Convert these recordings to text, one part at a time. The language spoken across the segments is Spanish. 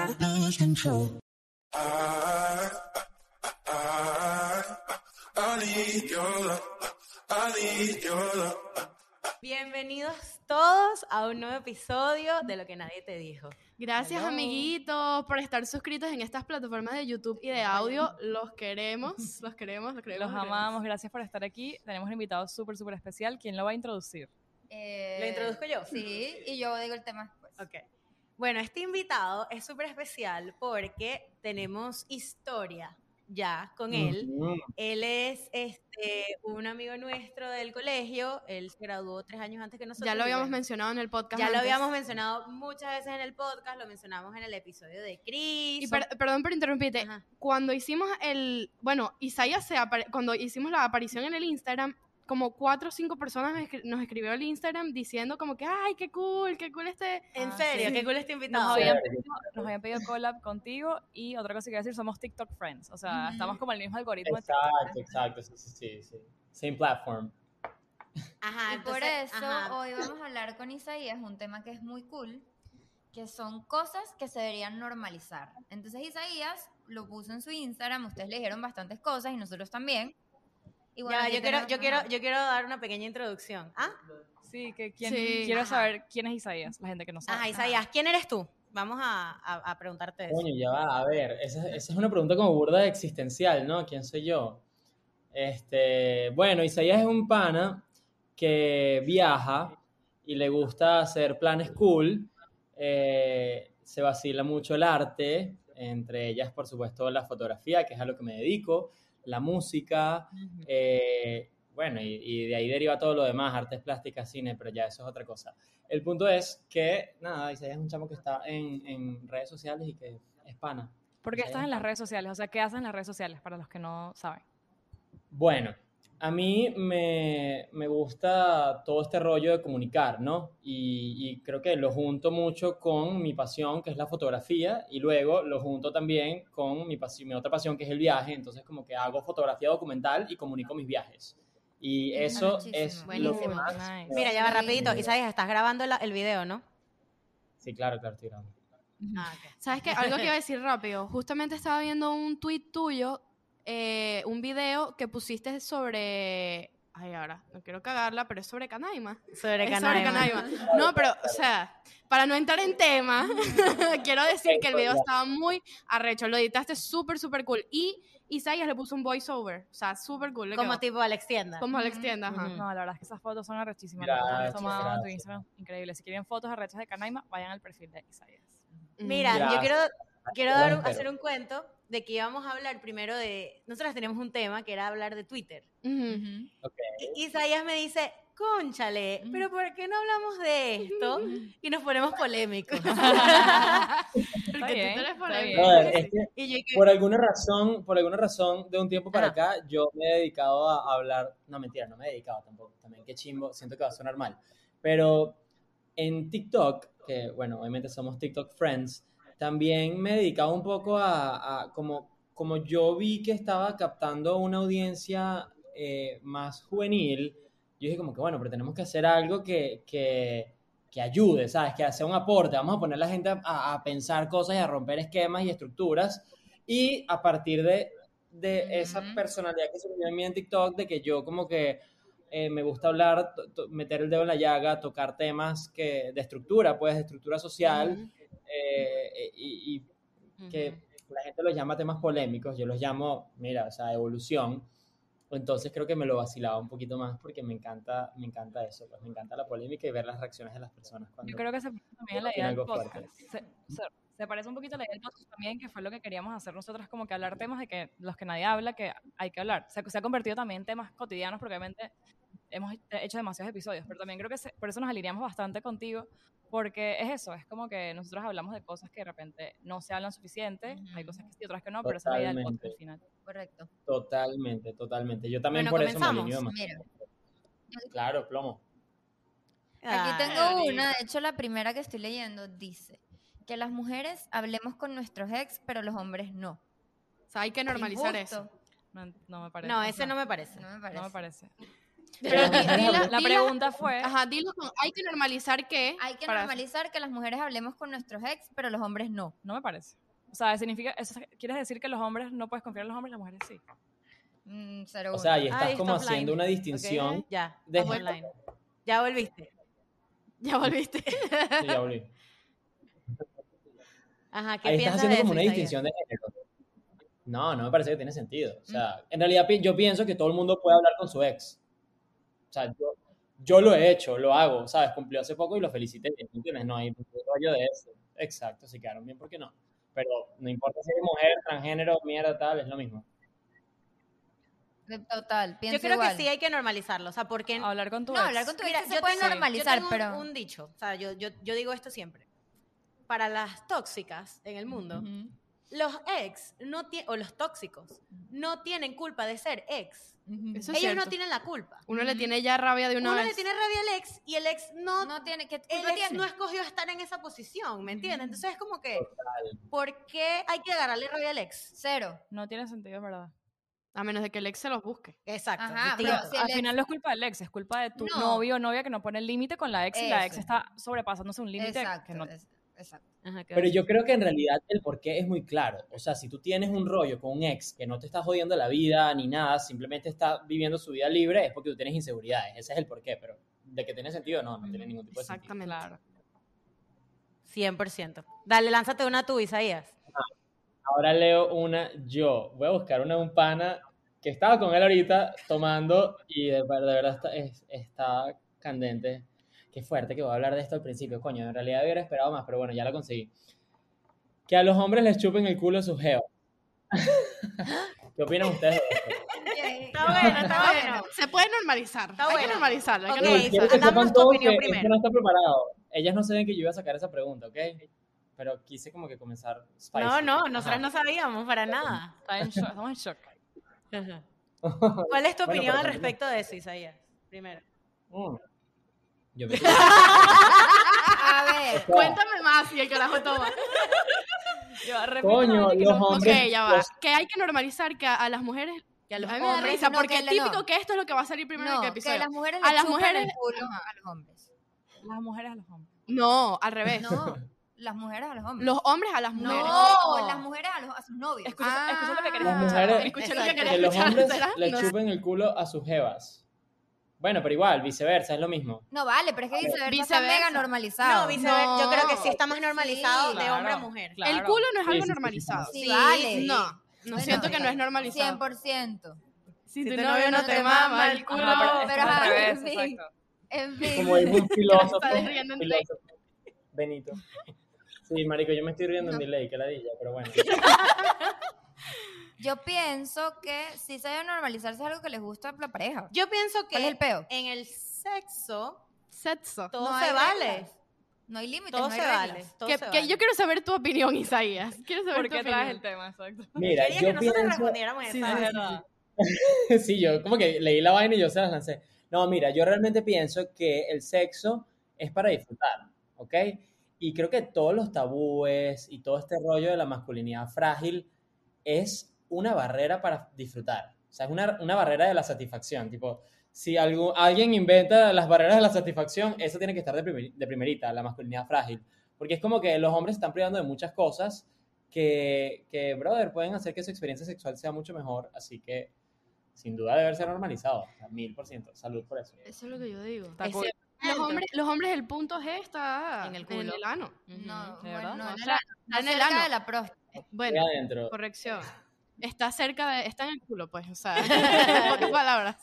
I lose control. I, I, I need your love. I need your love. Bienvenidos todos a un nuevo episodio de Lo que nadie te dijo. Gracias, Hello. amiguitos, por estar suscritos en estas plataformas de YouTube y de audio. Los queremos, los queremos, los queremos. Los los amamos, gracias por estar aquí. Tenemos un invitado súper, súper especial. ¿Quién lo va a introducir? Eh, ¿Lo introduzco yo? Sí, y yo digo el tema después. Ok. Bueno, este invitado es súper especial porque tenemos historia ya con él. Él es este, un amigo nuestro del colegio. Él se graduó tres años antes que nosotros. Ya lo habíamos bueno, mencionado en el podcast. Ya lo antes. habíamos mencionado muchas veces en el podcast, lo mencionamos en el episodio de Chris. Y per- perdón por interrumpirte. Ajá. Cuando hicimos el. Bueno, Isaías se cuando hicimos la aparición en el Instagram, como cuatro o cinco personas nos escribió el Instagram diciendo como que, ay, qué cool, qué cool este. En Ah, serio, sí. qué cool este Nos invitado. habían, pedido, nos habían pedido collab contigo y otra cosa que quiero decir, somos TikTok friends. O sea, Ujú. estamos como el mismo algoritmo de. Exacto, exacto, sí, sí, sí, sí. Same platform. Ajá, y por entonces, eso ajá. hoy vamos a hablar con Isaías un tema que es muy cool, que son cosas que se deberían normalizar. Entonces Isaías lo puso en su Instagram, ustedes le dijeron bastantes cosas y nosotros también. Y bueno, Ya, aquí yo quiero, yo quiero, yo quiero dar una pequeña introducción. ¿Ah? Sí, que quién, Sí. quiero Ajá. saber quién es Isaías, la gente que no sabe. Ajá, Isaías, ¿quién eres tú? Vamos a, a- a preguntarte eso. Coño, ya va, a ver, esa, esa es una pregunta como burda existencial, ¿no? ¿Quién soy yo? Este, bueno, Isaías es un pana que viaja y le gusta hacer planes cool, eh, se vacila mucho el arte, entre ellas, por supuesto, la fotografía, que es a lo que me dedico, la música, eh, bueno, y, y de ahí deriva todo lo demás, artes plásticas, cine, pero ya eso es otra cosa. El punto es que, nada, Isaías es un chamo que está en, en redes sociales y que es pana. ¿Por qué estás en las redes sociales? O sea, ¿qué haces en las redes sociales para los que no saben? Bueno, a mí me, me gusta todo este rollo de comunicar, ¿no? Y, y creo que lo junto mucho con mi pasión, que es la fotografía, y luego lo junto también con mi, pasi- mi otra pasión, que es el viaje. Entonces, como que hago fotografía documental y comunico mis viajes. Y eso Muchísimo. es lo que Buenísimo. más... Nice. Mira, ya va rapidito. Sí. Isaías, estás grabando la- el video, ¿no? Sí, claro, claro, estoy grabando. Ah, ok. ¿Sabes qué? Algo que iba a decir rápido. Justamente estaba viendo un tweet tuyo, eh, un video que pusiste sobre. Ay, ahora, no quiero cagarla, pero es sobre Canaima. Sobre Es Canaima. sobre Canaima. No, pero, o sea, para no entrar en tema, quiero decir que el video estaba muy arrecho. Lo editaste súper, súper cool. Y Isaías le puso un voiceover. O sea, súper cool. Como quedó. tipo Alex Tienda. Como Alex Tienda, ajá. No, la verdad es que esas fotos son arrechísimas. Gracias, las tomadas en tu. Instagram, increíble. Si quieren fotos arrechas de Canaima, vayan al perfil de Isaías. Mira, yo quiero, quiero Las dar hacer un cuento de que íbamos a hablar primero de... Nosotros tenemos un tema que era hablar de Twitter. Ujú. Ujú. Ok. Y Isaías me dice, cónchale, pero ¿por qué no hablamos de esto? Y nos ponemos polémicos. Porque bien, tú eres polémico. Brother, es que yo por alguna razón, por alguna razón, de un tiempo para Ajá. acá, yo me he dedicado a hablar, no mentira, no me he dedicado tampoco, también qué chimbo, siento que va a sonar mal, pero en TikTok, que bueno, obviamente somos TikTok Friends, también me he dedicado un poco a, a como, como yo vi que estaba captando una audiencia eh, más juvenil, yo dije como que bueno, pero tenemos que hacer algo que, que, que ayude, ¿sabes? Que haga un aporte, vamos a poner a la gente a, a pensar cosas y a romper esquemas y estructuras, y a partir de, de esa Ujú. personalidad que surgió en mí en TikTok, de que yo como que eh, me gusta hablar, meter el dedo en la llaga, tocar temas que, de estructura, pues de estructura social, Ujú. Eh, y, y que Ujú. la gente los llama temas polémicos, yo los llamo, mira, o sea, evolución. Entonces creo que me lo vacilaba un poquito más porque me encanta, me encanta eso, pues me encanta la polémica y ver las reacciones de las personas cuando Yo creo que se parece también a la idea del podcast. Se, se- se parece un poquito a la idea del podcast también, que fue lo que queríamos hacer nosotras, como que hablar temas de que los que nadie habla, que hay que hablar. Se, se ha convertido también en temas cotidianos, porque obviamente hemos hecho demasiados episodios, pero también creo que se- por eso nos alineamos bastante contigo, porque es eso, es como que nosotros hablamos de cosas que de repente no se hablan suficiente, hay cosas que sí, otras que no, pero esa es la idea del podcast al final. Correcto. Totalmente, totalmente. Yo también Bueno, por eso me. Mira, Claro, plomo. aquí Ay, tengo una, de hecho la primera que estoy leyendo dice que las mujeres hablemos con nuestros ex, pero los hombres no. O sea, hay que normalizar eso. No, no me parece. No, ese no me parece. No me parece. No me parece. Pero di- La pregunta fue, Ajá, dilo con, hay que normalizar que... Hay que normalizar que las mujeres hablemos con nuestros ex, pero los hombres no. no me parece. O sea, significa, eso, ¿quieres decir que los hombres no puedes confiar en los hombres y las mujeres sí? Mm, cero O sea, ahí estás como está haciendo una distinción. Ok, Ya, de- estamos online. Ya volviste. Ya volviste. Sí, ya volví. Ajá, ¿qué Ahí estás haciendo de como eso, una distinción de género. No, no me parece que tiene sentido. O sea, en realidad yo pienso que todo el mundo puede hablar con su ex. O sea, yo, yo lo he hecho, lo hago, ¿sabes? Cumplió hace poco y lo felicité, ¿me entiendes? No hay rollo de eso. Exacto, si quedaron bien, ¿por qué no? Pero no importa si eres mujer, transgénero, mierda, tal, es lo mismo. Total, pienso Yo creo igual. que sí hay que normalizarlo, o sea, porque... Hablar con tu No, ex. hablar con tu Mira, ex se yo puede tengo- normalizar, yo tengo pero... un, un dicho, o sea, yo, yo, yo digo esto siempre. Para las tóxicas en el mundo, Ujú. Los ex no tie- o los tóxicos no tienen culpa de ser ex. Eso Ellos no tienen la culpa. Uno le tiene ya rabia de una Uno vez. le tiene rabia al ex y el ex no, No tiene, ¿qué el ex tiene? no escogió estar en esa posición, ¿me entiendes? Entonces es como que, Total. ¿por qué hay que agarrarle rabia al ex? Cero. No tiene sentido, es ¿verdad? A menos de que el ex se los busque. Exacto. Ajá, pero si Al ex- final no es culpa del ex, es culpa de tu No. novio o novia que no pone el límite con la ex y la ex está sobrepasándose un límite que no... es- exacto. Ajá, ¿qué Pero yo creo que en realidad el porqué es muy claro. O sea, si tú tienes un rollo con un ex que no te está jodiendo la vida ni nada, simplemente está viviendo su vida libre, es porque tú tienes inseguridades. Ese es el porqué, pero de que tiene sentido, no, no tiene ningún tipo de sentido. Exactamente. Claro. 100%. Dale, lánzate una tú, Isaías. Ahora leo una yo. Voy a buscar una de un pana que estaba con él ahorita tomando y de, ver- de verdad está, es- está candente. Qué fuerte que voy a hablar de esto al principio, coño. En realidad hubiera esperado más, pero bueno, ya lo conseguí. Que a los hombres les chupen el culo sus geos. ¿Qué opinan ustedes de esto? Está bueno, está bueno. Se puede normalizar. Está hay bueno. que normalizarlo. Hay que Ok, Quiero normalizarlo. que Damos sepan tu opinión que primero. esto no está preparado. Ellas no saben que yo iba a sacar esa pregunta, ¿ok? Pero quise como que comenzar spicy. No, no, nosotras Ajá. no sabíamos para nada. Está en shock, estamos en shock. ¿Cuál es tu Bueno, opinión al respecto de eso, Isaías? Primero. Mm. Yo me A ver, Cuéntame más y el carajo toma. Yo repito Coño, los no- Ok, ya va. los- Que hay que normalizar que a, a las mujeres. Que a los a mí me da hombres risa no, porque que es típico no. que esto es lo que va a salir primero en no, el que episodio. las mujeres A las mujeres- el culo a los hombres. Las mujeres a los hombres. No, al revés. No, las mujeres a los hombres. Los hombres a las mujeres. no, las mujeres a, los, a sus novios. Escucha, escucha lo que querés escuchar. Escuché lo que Exacto. quería que los escuchar. hombres ¿será? le chupen el culo a sus jevas. Bueno, pero igual, viceversa, es lo mismo. No vale, pero es que viceversa, está Viceversa. mega normalizado. No, viceversa. Yo creo que sí está más normalizado Sí. de hombre a mujer. claro. El culo no es Sí, algo sí, normalizado. sí, sí. vale. No, no Bueno, siento que no es normalizado. 100%. Si Si tu tu novio no te mama el culo. Pero, pero es al revés, en fin. En fin. Como dijo un filósofo. Está riendo en delay. filósofo Benito. Sí, marico, yo me estoy riendo en delay, que ladilla, pero bueno. Yo pienso que sí se debe normalizarse es algo que les gusta a la pareja. Yo pienso que ¿Cuál es el peo? en el sexo Sexo. todo No se vale. reglas. No hay límites, Todo no hay se reglas. vale. todo Que, se que vale. yo quiero saber tu opinión, Isaías. Quiero saber ¿Por tu qué traes opinión. el tema? Exacto. Mira, Quería yo que nosotros pienso... respondiéramos Sí, esa. sí, Es sí, verdad. sí, yo como que leí la vaina y yo se las lancé. No, mira, yo realmente pienso que el sexo es para disfrutar, ¿ok? Y creo que todos los tabúes y todo este rollo de la masculinidad frágil es una barrera para disfrutar. O sea, es una, una barrera de la satisfacción. Tipo, si algo, alguien inventa las barreras de la satisfacción, eso tiene que estar de, primer- de primerita, la masculinidad frágil. Porque es como que los hombres están privando de muchas cosas que, que, brother, pueden hacer que su experiencia sexual sea mucho mejor. Así que, sin duda, debe ser normalizado. Mil por ciento. Salud por eso. Eso es lo que yo digo. Está. Los hombres, los hombres, el punto G está En el culo. ano. No, ¿De bueno, verdad? no, O en el sea, ano, no en el ano. de la próstata. Bueno, corrección. Está cerca de, está en el culo, pues, o sea, en pocas palabras.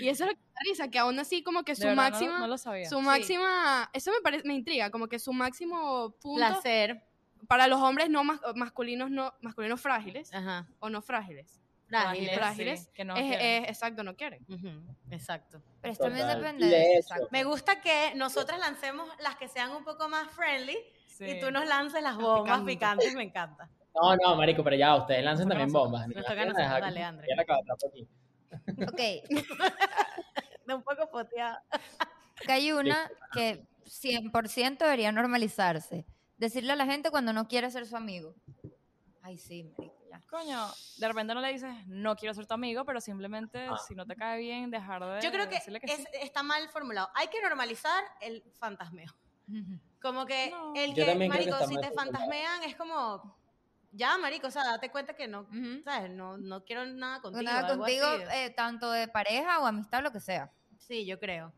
Y eso es lo que me risa, que aún así como que su verdad, no- máxima, No, lo sabía. su máxima, eso me parece, me intriga, como que su máximo punto Placer. para los hombres no mas- masculinos, no masculinos frágiles Ajá. o no frágiles. Frágiles. frágiles, sí, que no es, quieren. es- exacto, no quieren. Ujú, Exacto. Pero esto también depende de. Me gusta que nosotras lancemos las que sean un poco más friendly Sí. y tú nos lances las Las bombas picantes. picantes, me encanta. No, no, marico, pero ya, ustedes lancen también nosotros. bombas. Nos toca a nosotros, dale, que- André. ya la acabaste aquí. Ok, De un poco poteada. que hay una que 100% debería normalizarse. Decirle a la gente cuando no quiere ser su amigo. Ay, sí, marico, ya. Coño, de repente no le dices, no quiero ser tu amigo, pero simplemente, Ah. si no te cae bien, dejar de Yo creo que, decirle que es- sí. está mal formulado. Hay que normalizar el fantasmeo. Como que No. el que, que marico, está si te fantasmean es como, ya, marico, o sea, date cuenta que no, Ujú. ¿sabes? No, no quiero nada contigo. Nada contigo, eh, tanto de pareja o amistad, lo que sea. Sí, yo creo.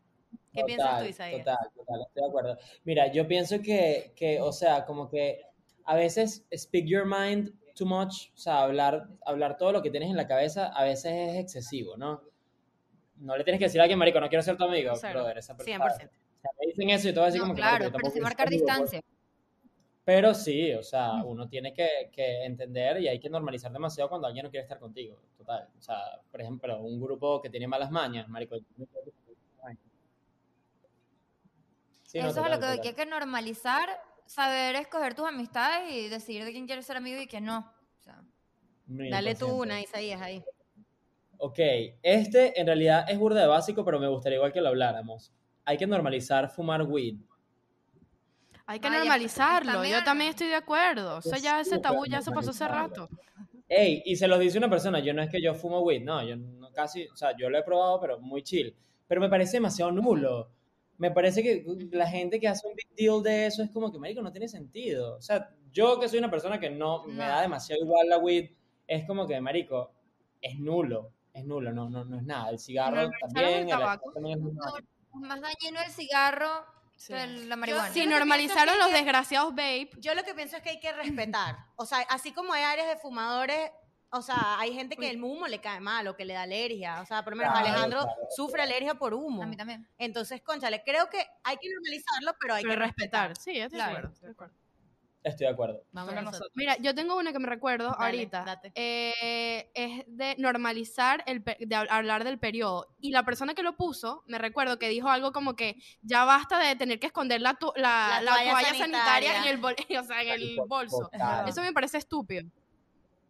¿Qué piensas tú, Isaías? Total, total, estoy de acuerdo. Mira, yo pienso que, que, o sea, como que a veces speak your mind too much, o sea, hablar, hablar todo lo que tienes en la cabeza a veces es excesivo, ¿no? No le tienes que decir a alguien, marico, no quiero ser tu amigo, Cero. brother, esa persona. 100%. O sea, me dicen eso y todo así No, como que, claro, marico, yo pero ser marcar pues. distancia. Pero sí, o sea, uno tiene que, que entender y hay que normalizar demasiado cuando alguien no quiere estar contigo, total. O sea, por ejemplo, un grupo que tiene malas mañas, marico. Sí, no, Eso es total, lo que, total. hay que normalizar, saber escoger tus amistades y decidir de quién quieres ser amigo y quién no. O sea, Mil Dale tú una, Isaías, ahí. Ok, este en realidad es burda de básico, pero me gustaría igual que lo habláramos. Hay que normalizar fumar weed. Hay que Ay, normalizarlo. también- Yo también estoy de acuerdo. O sea, ya ese tabú ya se pasó hace rato. Ey, y se los dice una persona, yo no es que yo fumo weed, no, yo no casi, o sea, yo lo he probado, pero muy chill. Pero me parece demasiado nulo. Me parece que la gente que hace un big deal de eso es como que, marico, no tiene sentido. O sea, yo que soy una persona que no, me No. da demasiado igual la weed, es como que, marico, es nulo, es nulo, no, no, no es nada. El cigarro Normalizar el también, el tabaco. también es nulo. es más dañino el cigarro Sí. que la marihuana. Yo Si normalizaron los que- desgraciados vape, Yo lo que pienso es que hay que respetar. O sea, así como hay áreas de fumadores, o sea, hay gente que el humo le cae mal o que le da alergia. O sea, por lo menos Claro, Alejandro claro. sufre alergia por humo. A mí también. Entonces, conchale, creo que hay que normalizarlo, pero hay pero que respetar. respetar. Sí, estoy de acuerdo, estoy de acuerdo. Estoy de acuerdo. Vamos a nosotros. Mira, yo tengo una que me recuerdo Dale, ahorita. date. Eh, es de normalizar, el, de hab- hablar del periodo. Y la persona que lo puso, me recuerdo que dijo algo como que ya basta de tener que esconder la, tu- la, La la toalla toalla, sanitaria, sanitaria. en el, bol- o sea, en el bolso. Total, Eso me parece estúpido.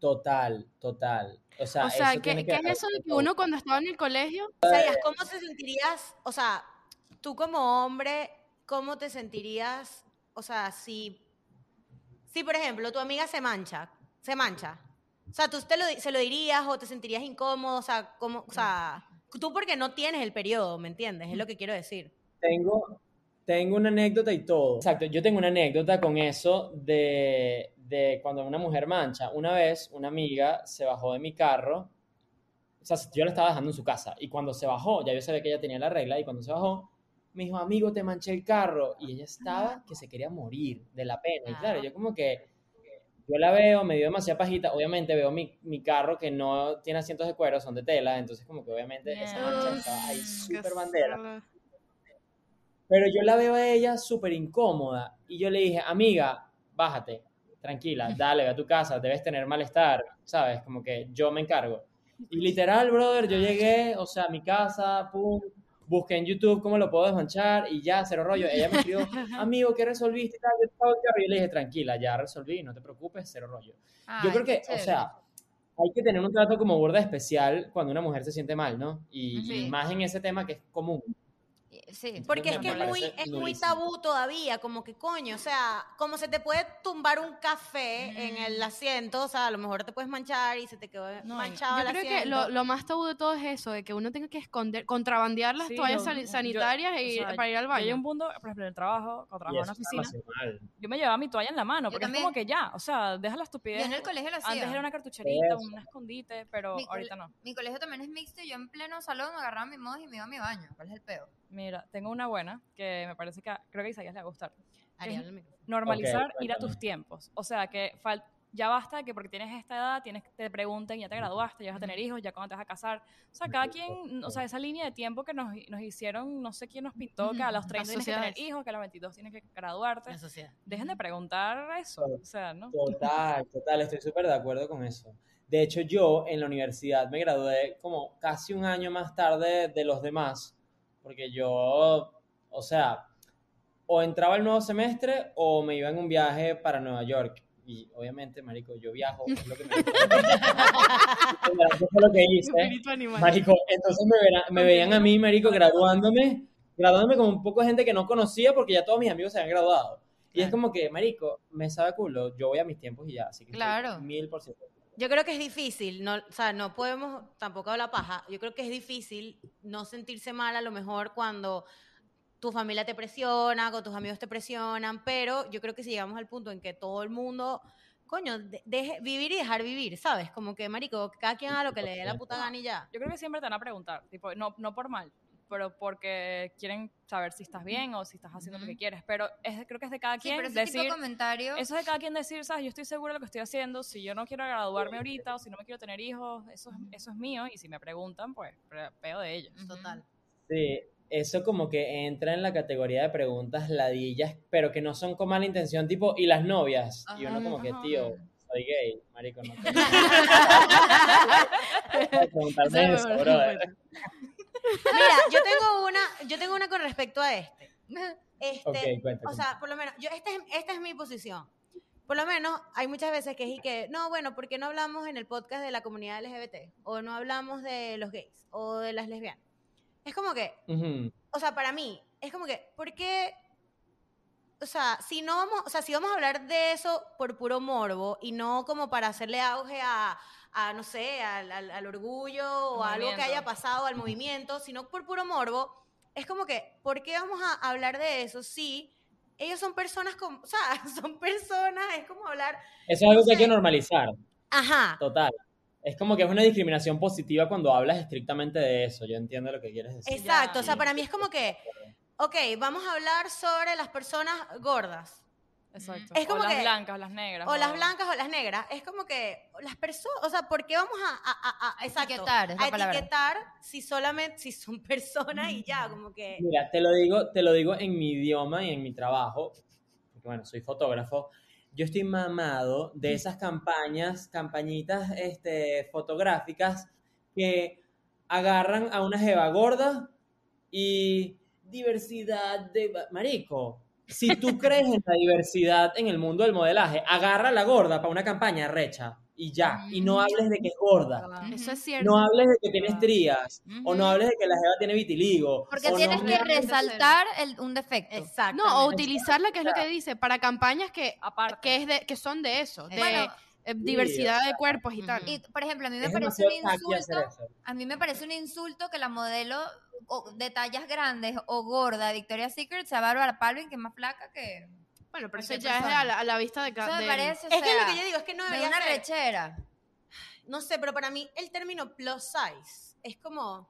total, total. O sea, O sea, eso ¿qué, tiene qué es eso de que uno cuando estaba en el colegio Isaías, ¿cómo te sentirías? O sea, tú como hombre, ¿cómo te sentirías? O sea, si, si por ejemplo, tu amiga se mancha, se mancha. O sea, tú te lo, se lo dirías o te sentirías incómodo, o sea, ¿cómo, o sea, tú porque no tienes el periodo, ¿me entiendes? Es lo que quiero decir. Tengo, tengo una anécdota y todo. Exacto, yo tengo una anécdota con eso de, de cuando una mujer mancha. Una vez una amiga se bajó de mi carro, o sea, yo la estaba dejando en su casa, y cuando se bajó, ya yo sabía que ella tenía la regla, y cuando se bajó, me dijo, amigo, te manché el carro, y ella estaba que se quería morir de la pena. Y claro, yo como que, yo la veo, me dio demasiada pajita, obviamente veo mi, mi carro que no tiene asientos de cuero, son de tela, entonces como que obviamente esa mancha estaba ahí súper bandera. Pero yo la veo a ella súper incómoda. Y yo le dije, amiga, bájate, tranquila, dale, ve a tu casa, debes tener malestar, ¿sabes? Como que yo me encargo. Y literal, brother, yo llegué, o sea, a mi casa, pum, busqué en YouTube cómo lo puedo desmanchar y ya, cero rollo. Ella me escribió, amigo, ¿qué resolviste? y? Yo y yo le dije, tranquila, ya resolví, no te preocupes, cero rollo. Yo Ay, creo qué que, o chévere. sea, hay que tener un trato como burda especial cuando una mujer se siente mal, ¿no? Y, y Sí. más en ese tema que es común. Sí. Porque es me que es muy, es tabú todavía, como que coño, o sea, como se te puede tumbar un café en Mm. el asiento, o sea, a lo mejor te puedes manchar y se te quedó No, y- manchado Yo el creo que asiento. lo, lo más tabú de todo es eso, de que uno tenga que esconder, contrabandear las Sí, toallas yo- sani- yo- sanitarias e o ir- sea, para ir al yo Hay baño. un punto, por ejemplo, en el trabajo, cuando Y trabajaba en está oficina, yo me llevaba mi toalla en la mano, porque es como que ya, o sea, deja la estupidez. Yo en el colegio lo hacía. Antes era una cartucherita, un escondite, pero Mi ahorita no. Mi colegio también es mixto y yo en pleno salón agarraba mi modo y me iba a mi baño. ¿Cuál es el peo? Mira, tengo una buena que me parece que a- creo que a Isaías le va a gustar. Ariel. Normalizar Ok, ir a tus tiempos. O sea, que fal- ya basta de que porque tienes esta edad, tienes te pregunten, ya te graduaste, ya vas a tener hijos, ya cuándo te vas a casar. O sea, cada quien, o sea, esa línea de tiempo que nos, nos hicieron, no sé quién nos pintó, que a los 30 tienes que tener hijos, que a los 22 tienes que graduarte. La sociedad. Dejen de preguntar eso. O sea, ¿no? Total, total, estoy súper de acuerdo con eso. De hecho, yo en la universidad me gradué como casi un año más tarde de los demás, porque yo, o sea, o entraba el nuevo semestre o me iba en un viaje para Nueva York. Y obviamente, marico, yo viajo, es lo que me Eso fue lo que hice. Marico, entonces me, verá- me veían a mí, marico, graduándome, graduándome con un poco de gente que no conocía porque ya todos mis amigos se habían graduado. Y es Claro. como que, marico, me sabe culo, yo voy a mis tiempos y ya, así que Claro. mil por ciento. Yo creo que es difícil, no, o sea, no podemos tampoco hablar paja. Yo creo que es difícil no sentirse mal a lo mejor cuando tu familia te presiona, cuando tus amigos te presionan, pero yo creo que si llegamos al punto en que todo el mundo, coño, de- deje vivir y dejar vivir, ¿sabes? Como que, marico, cada quien haga lo que le dé la puta gana y ya. Yo creo que siempre te van a preguntar, tipo, no, no por mal, pero porque quieren saber si estás bien o si estás haciendo lo que quieres. Pero es, creo que es de cada Sí, quien pero ese tipo decir, de comentarios. eso es de cada quien decir, sabes, yo estoy seguro de lo que estoy haciendo, si yo no quiero graduarme ahorita o si no me quiero tener hijos, eso es, eso es mío y si me preguntan, pues, peo de ellos. Total. Sí, eso como que entra en la categoría de preguntas ladillas, pero que no son con mala intención, tipo, ¿y las novias? y uno Ajá, como que, tío, soy gay, marico, no. Esa Preguntarme es eso, brother. Mira, yo tengo una, yo tengo una con respecto a este. Este, Ok, cuenta, o sea, por lo menos, yo, esta, es, esta es mi posición. Por lo menos, hay muchas veces que es y que, no, bueno, ¿por qué no hablamos en el podcast de la comunidad LGBT? O no hablamos de los gays o de las lesbianas. Es como que, Ujú. o sea, para mí, es como que, ¿por qué? O sea, si no vamos, o sea, si vamos a hablar de eso por puro morbo y no como para hacerle auge a, a, no sé, al, al- al orgullo o a algo que haya pasado al movimiento, sino por puro morbo, es como que, ¿por qué vamos a hablar de eso si ellos son personas como, o sea, son personas, es como hablar, Eso es algo que hay sé. que normalizar, ajá, total. Es como que es una discriminación positiva cuando hablas estrictamente de eso. Yo entiendo lo que quieres decir. exacto, o sea, para mí es como que, ok, vamos a hablar sobre las personas gordas. Exacto. Es como o las que- blancas o las negras. O las blancas o las negras. Es como que las personas, o sea, ¿por qué vamos a, a- a- a- exacto, Etiquetar, a palabra. etiquetar si solamente, si son personas y ya, como que... Mira, te lo digo, te lo digo en mi idioma y en mi trabajo, porque bueno, soy fotógrafo. Yo estoy mamado de esas campañas, campañitas este, fotográficas que agarran a una jeva gorda y diversidad de... Marico, si tú crees en la diversidad en el mundo del modelaje, agarra a la gorda para una campaña recha y ya, y no hables de que es gorda. Eso es cierto. No hables de que tiene estrías, o no hables de que la jeva tiene vitiligo. Porque o tienes no que resaltar el- un defecto. Exacto. No, o utilizarla, que es lo que dice, para campañas que, Aparte. que, es de, que son de eso, de Bueno, eh, diversidad de cuerpos y tal. y por ejemplo, a mí me Es parece un insulto. A mí me parece un insulto que la modelo o- de tallas grandes o gorda de Victoria's Secret sea Bárbara Palvin, que es más flaca que. Bueno, pero eso ya es persona. a la, a la vista de Eso cada me parece. o Es que sea, lo que yo digo es que no de debería una ser. rechera. No sé, pero para mí el término plus size es como...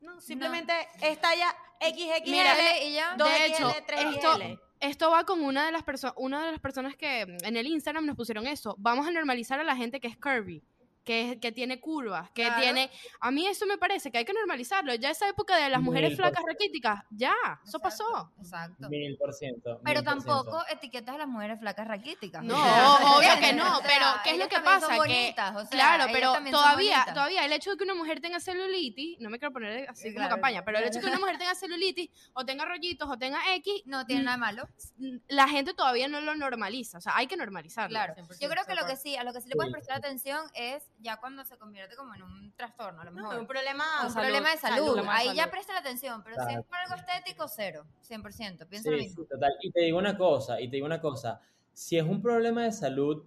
No, simplemente es talla XXL, Mira, y ya. dos de hecho, 3XL. esto- Esto va con una de las personas, una de las personas que en el Instagram nos pusieron eso. Vamos a normalizar a la gente que es curvy, que, tiene curvas, que Claro. tiene. A mí eso me parece que hay que normalizarlo. Ya esa época de las mujeres Mil por flacas raquíticas, ya, eso pasó. Exacto. Mil por ciento. Pero tampoco etiquetas a las mujeres flacas raquíticas. No, obvio que no, O sea, pero ¿qué es lo que pasa? Que, bonitas, o sea, claro, pero todavía, todavía el hecho de que una mujer tenga celulitis, no me quiero poner así Sí, como claro. campaña, pero el hecho de que una mujer tenga celulitis o tenga rollitos o tenga X, No tiene Mm, nada de malo. la gente todavía no lo normaliza, o sea, hay que normalizarlo. Claro. 100% Yo creo que lo que sí, a lo que sí le puedes prestar atención es ya cuando se convierte como en un trastorno, a lo No, mejor. un problema... un salud, problema de salud. de Ahí ya salud. presta la atención, pero si Claro. es por algo estético, cero, 100%. Piensa lo Sí, mismo. sí, total. Y te digo una cosa, y te digo una cosa. Si es un problema de salud,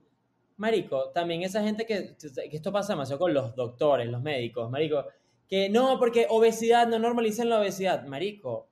marico, también esa gente que, que esto pasa demasiado con los doctores, los médicos, marico, que no, porque obesidad, no normalicen la obesidad, marico.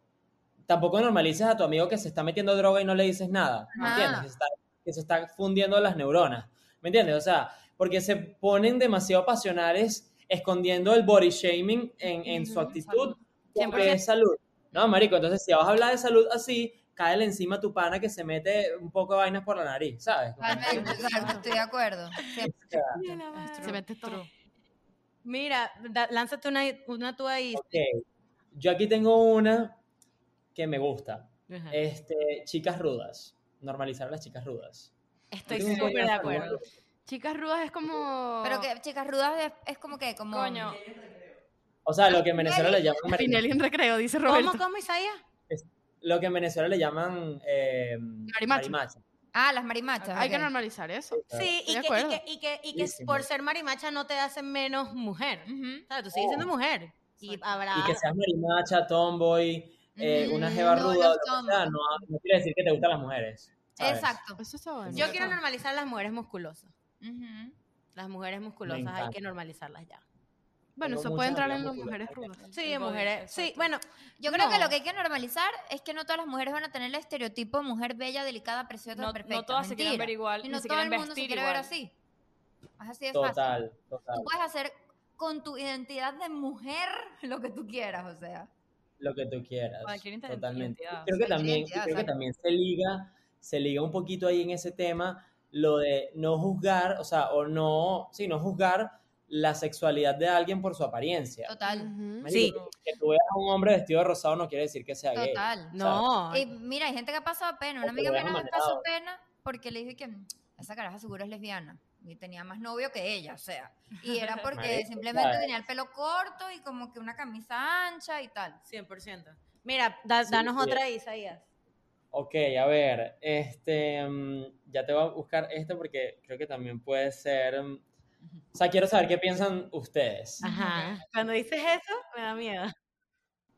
Tampoco normalices a tu amigo que se está metiendo droga y no le dices nada, ¿me entiendes? Que se, está, que se está fundiendo las neuronas, ¿me entiendes? O sea, porque se ponen demasiado pasionales escondiendo el body shaming en, en su actitud porque es salud. No, marico, entonces si vas a hablar de salud así, cáele encima a tu pana que se mete un poco de vainas por la nariz, ¿sabes? Totalmente, exacto, estoy de acuerdo. Se mete todo. Mira, da- lánzate una, una tú ahí. Ok, yo aquí tengo una que me gusta. Ajá. Este, chicas rudas. Normalizar a las chicas rudas. Estoy súper de acuerdo. Chicas rudas es como... Pero que chicas rudas es, es como que, como. Coño, O sea, lo que en Venezuela le llaman Pinelli en recreo, dice Roberto. ¿Cómo, cómo, Isaías? lo que en Venezuela le llaman eh, Marimacha. marimacha. Ah, las marimachas. Hay que normalizar eso. Sí, y de que, y que, y que, y que Sí, sí. por ser marimacha no te hacen menos mujer. O sea, tú sigues siendo mujer. Y habrá... Y que seas marimacha, tomboy, eh, una jeva no ruda, sea, no, no quiere decir que te gustan las mujeres. ¿sabes? Exacto. Eso está bueno. Yo quiero normalizar las mujeres musculosas. Las mujeres musculosas hay que normalizarlas ya. Bueno, Tengo eso puede entrar en las mujeres rudas. Sí, body, mujeres. Sí, bueno, Yo creo que No. lo que hay que normalizar es que no todas las mujeres van a tener el estereotipo de mujer bella, delicada, preciosa, No, perfecta. no todas se quieren Mentira. ver igual, Y no todo el mundo se quiere igual. ver así. Es así de fácil. Total, total. Tú puedes hacer con tu identidad de mujer lo que tú quieras, o sea. Lo que tú quieras. Cualquier Totalmente. Creo que también, creo que también se liga, se liga un poquito ahí en ese tema lo de no juzgar, o sea, o no, sí, no juzgar la sexualidad de alguien por su apariencia. Total. Marico, Sí. Que tú veas a un hombre vestido de rosado no quiere decir que sea gay. Total. no. Y mira, hay gente que ha pasado pena. Una amiga mía vez pasó pena porque le dije que "Mm, esa caraja seguro es lesbiana. Y tenía más novio que ella, o sea. Y era porque Marico, simplemente ¿sabes? tenía el pelo corto y como que una camisa ancha y tal. 100%. Mira, da- danos sí. otra, Isaías. Ok, a ver, este, mm, ya te voy a buscar este porque creo que también puede ser, mm, o sea, quiero saber qué piensan ustedes. Ajá. Cuando dices eso, me da miedo.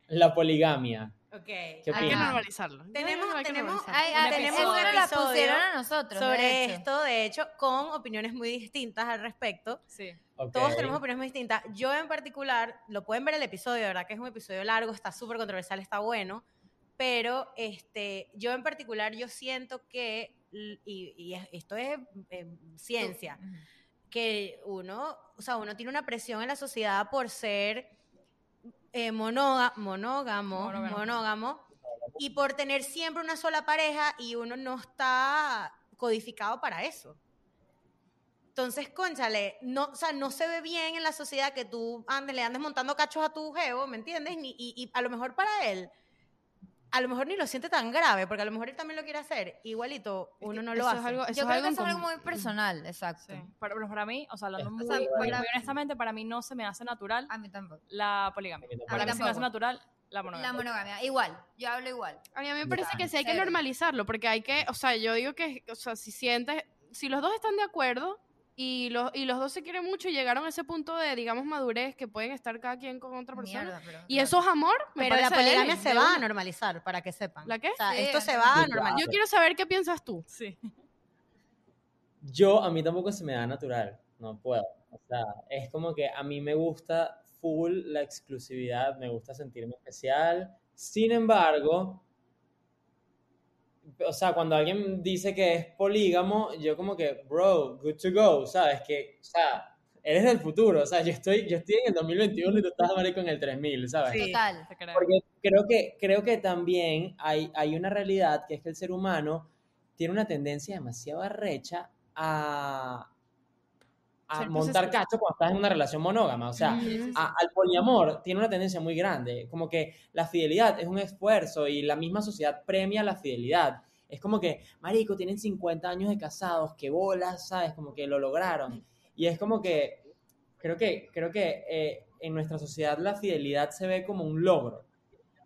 La poligamia. Ok. ¿Qué Hay Hay que normalizarlo. Tenemos- digo que hay que tenemos- normalizarlo. Ay, Un ah, nos la Episodio pusieron a nosotros. Sobre esto, de hecho, con opiniones muy distintas al respecto. Sí. Ok. Todos tenemos opiniones muy distintas. Yo en particular, lo pueden ver el episodio, de verdad que es un episodio largo, está súper controversial, está bueno, pero este, yo en particular, yo siento que, y, y es- esto es eh, ciencia, que uno, o sea, uno tiene una presión en la sociedad por ser eh, monóga- monógamo, Monógamo. monógamo, y por tener siempre una sola pareja y uno no está codificado para eso. Entonces, conchale, no, o sea, no se ve bien en la sociedad que tú andes, le andes montando cachos a tu jevo, ¿me entiendes? Ni- y, y a lo mejor para él, a lo mejor ni lo siente tan grave, porque a lo mejor él también lo quiere hacer. Igualito, uno no lo Eso hace. es algo, eso Yo es creo algo que eso es algo muy personal, exacto. Sí. Para, pero para mí, o sea, hablando O muy, sea, muy- para- muy honestamente, para mí no se me hace natural A mí tampoco. la poligamia. A mí tampoco. Para mí mí se me hace natural la monogamia. La monogamia, igual. Yo hablo igual. A mí, a mí me parece que sí hay que normalizarlo, porque hay que, o sea, yo digo que, o sea, si sientes, si los dos están de acuerdo y los, y los dos se quieren mucho y llegaron a ese punto de, digamos, madurez, que pueden estar cada quien con otra persona, Mierda, pero- y eso es amor, me Pero la poligamia se va a normalizar, para que sepan. ¿La qué? O sea, Sí, esto es se va a normalizar. Yo quiero saber qué piensas tú. Sí. Yo, a mí tampoco se me da natural, no puedo. O sea, es como que a mí me gusta full la exclusividad, me gusta sentirme especial. Sin embargo, o sea, cuando alguien dice que es polígamo, yo como que, bro, good to go, ¿sabes? Que, o sea, eres del futuro, o sea, yo estoy, yo estoy en el 2021 y tú estás, marico, en el 3000, ¿sabes? Sí. Total. Te creo. Porque creo que, creo que también hay, hay una realidad que es que el ser humano tiene una tendencia demasiado arrecha a, a montar cacho cuando estás en una relación monógama. O sea, Ujú. a- al poliamor tiene una tendencia muy grande. Como que la fidelidad es un esfuerzo y la misma sociedad premia la fidelidad. Es como que, marico, tienen 50 años de casados, qué bolas, ¿sabes? Como que lo lograron. Y es como que, creo que, creo que eh, en nuestra sociedad la fidelidad se ve como un logro.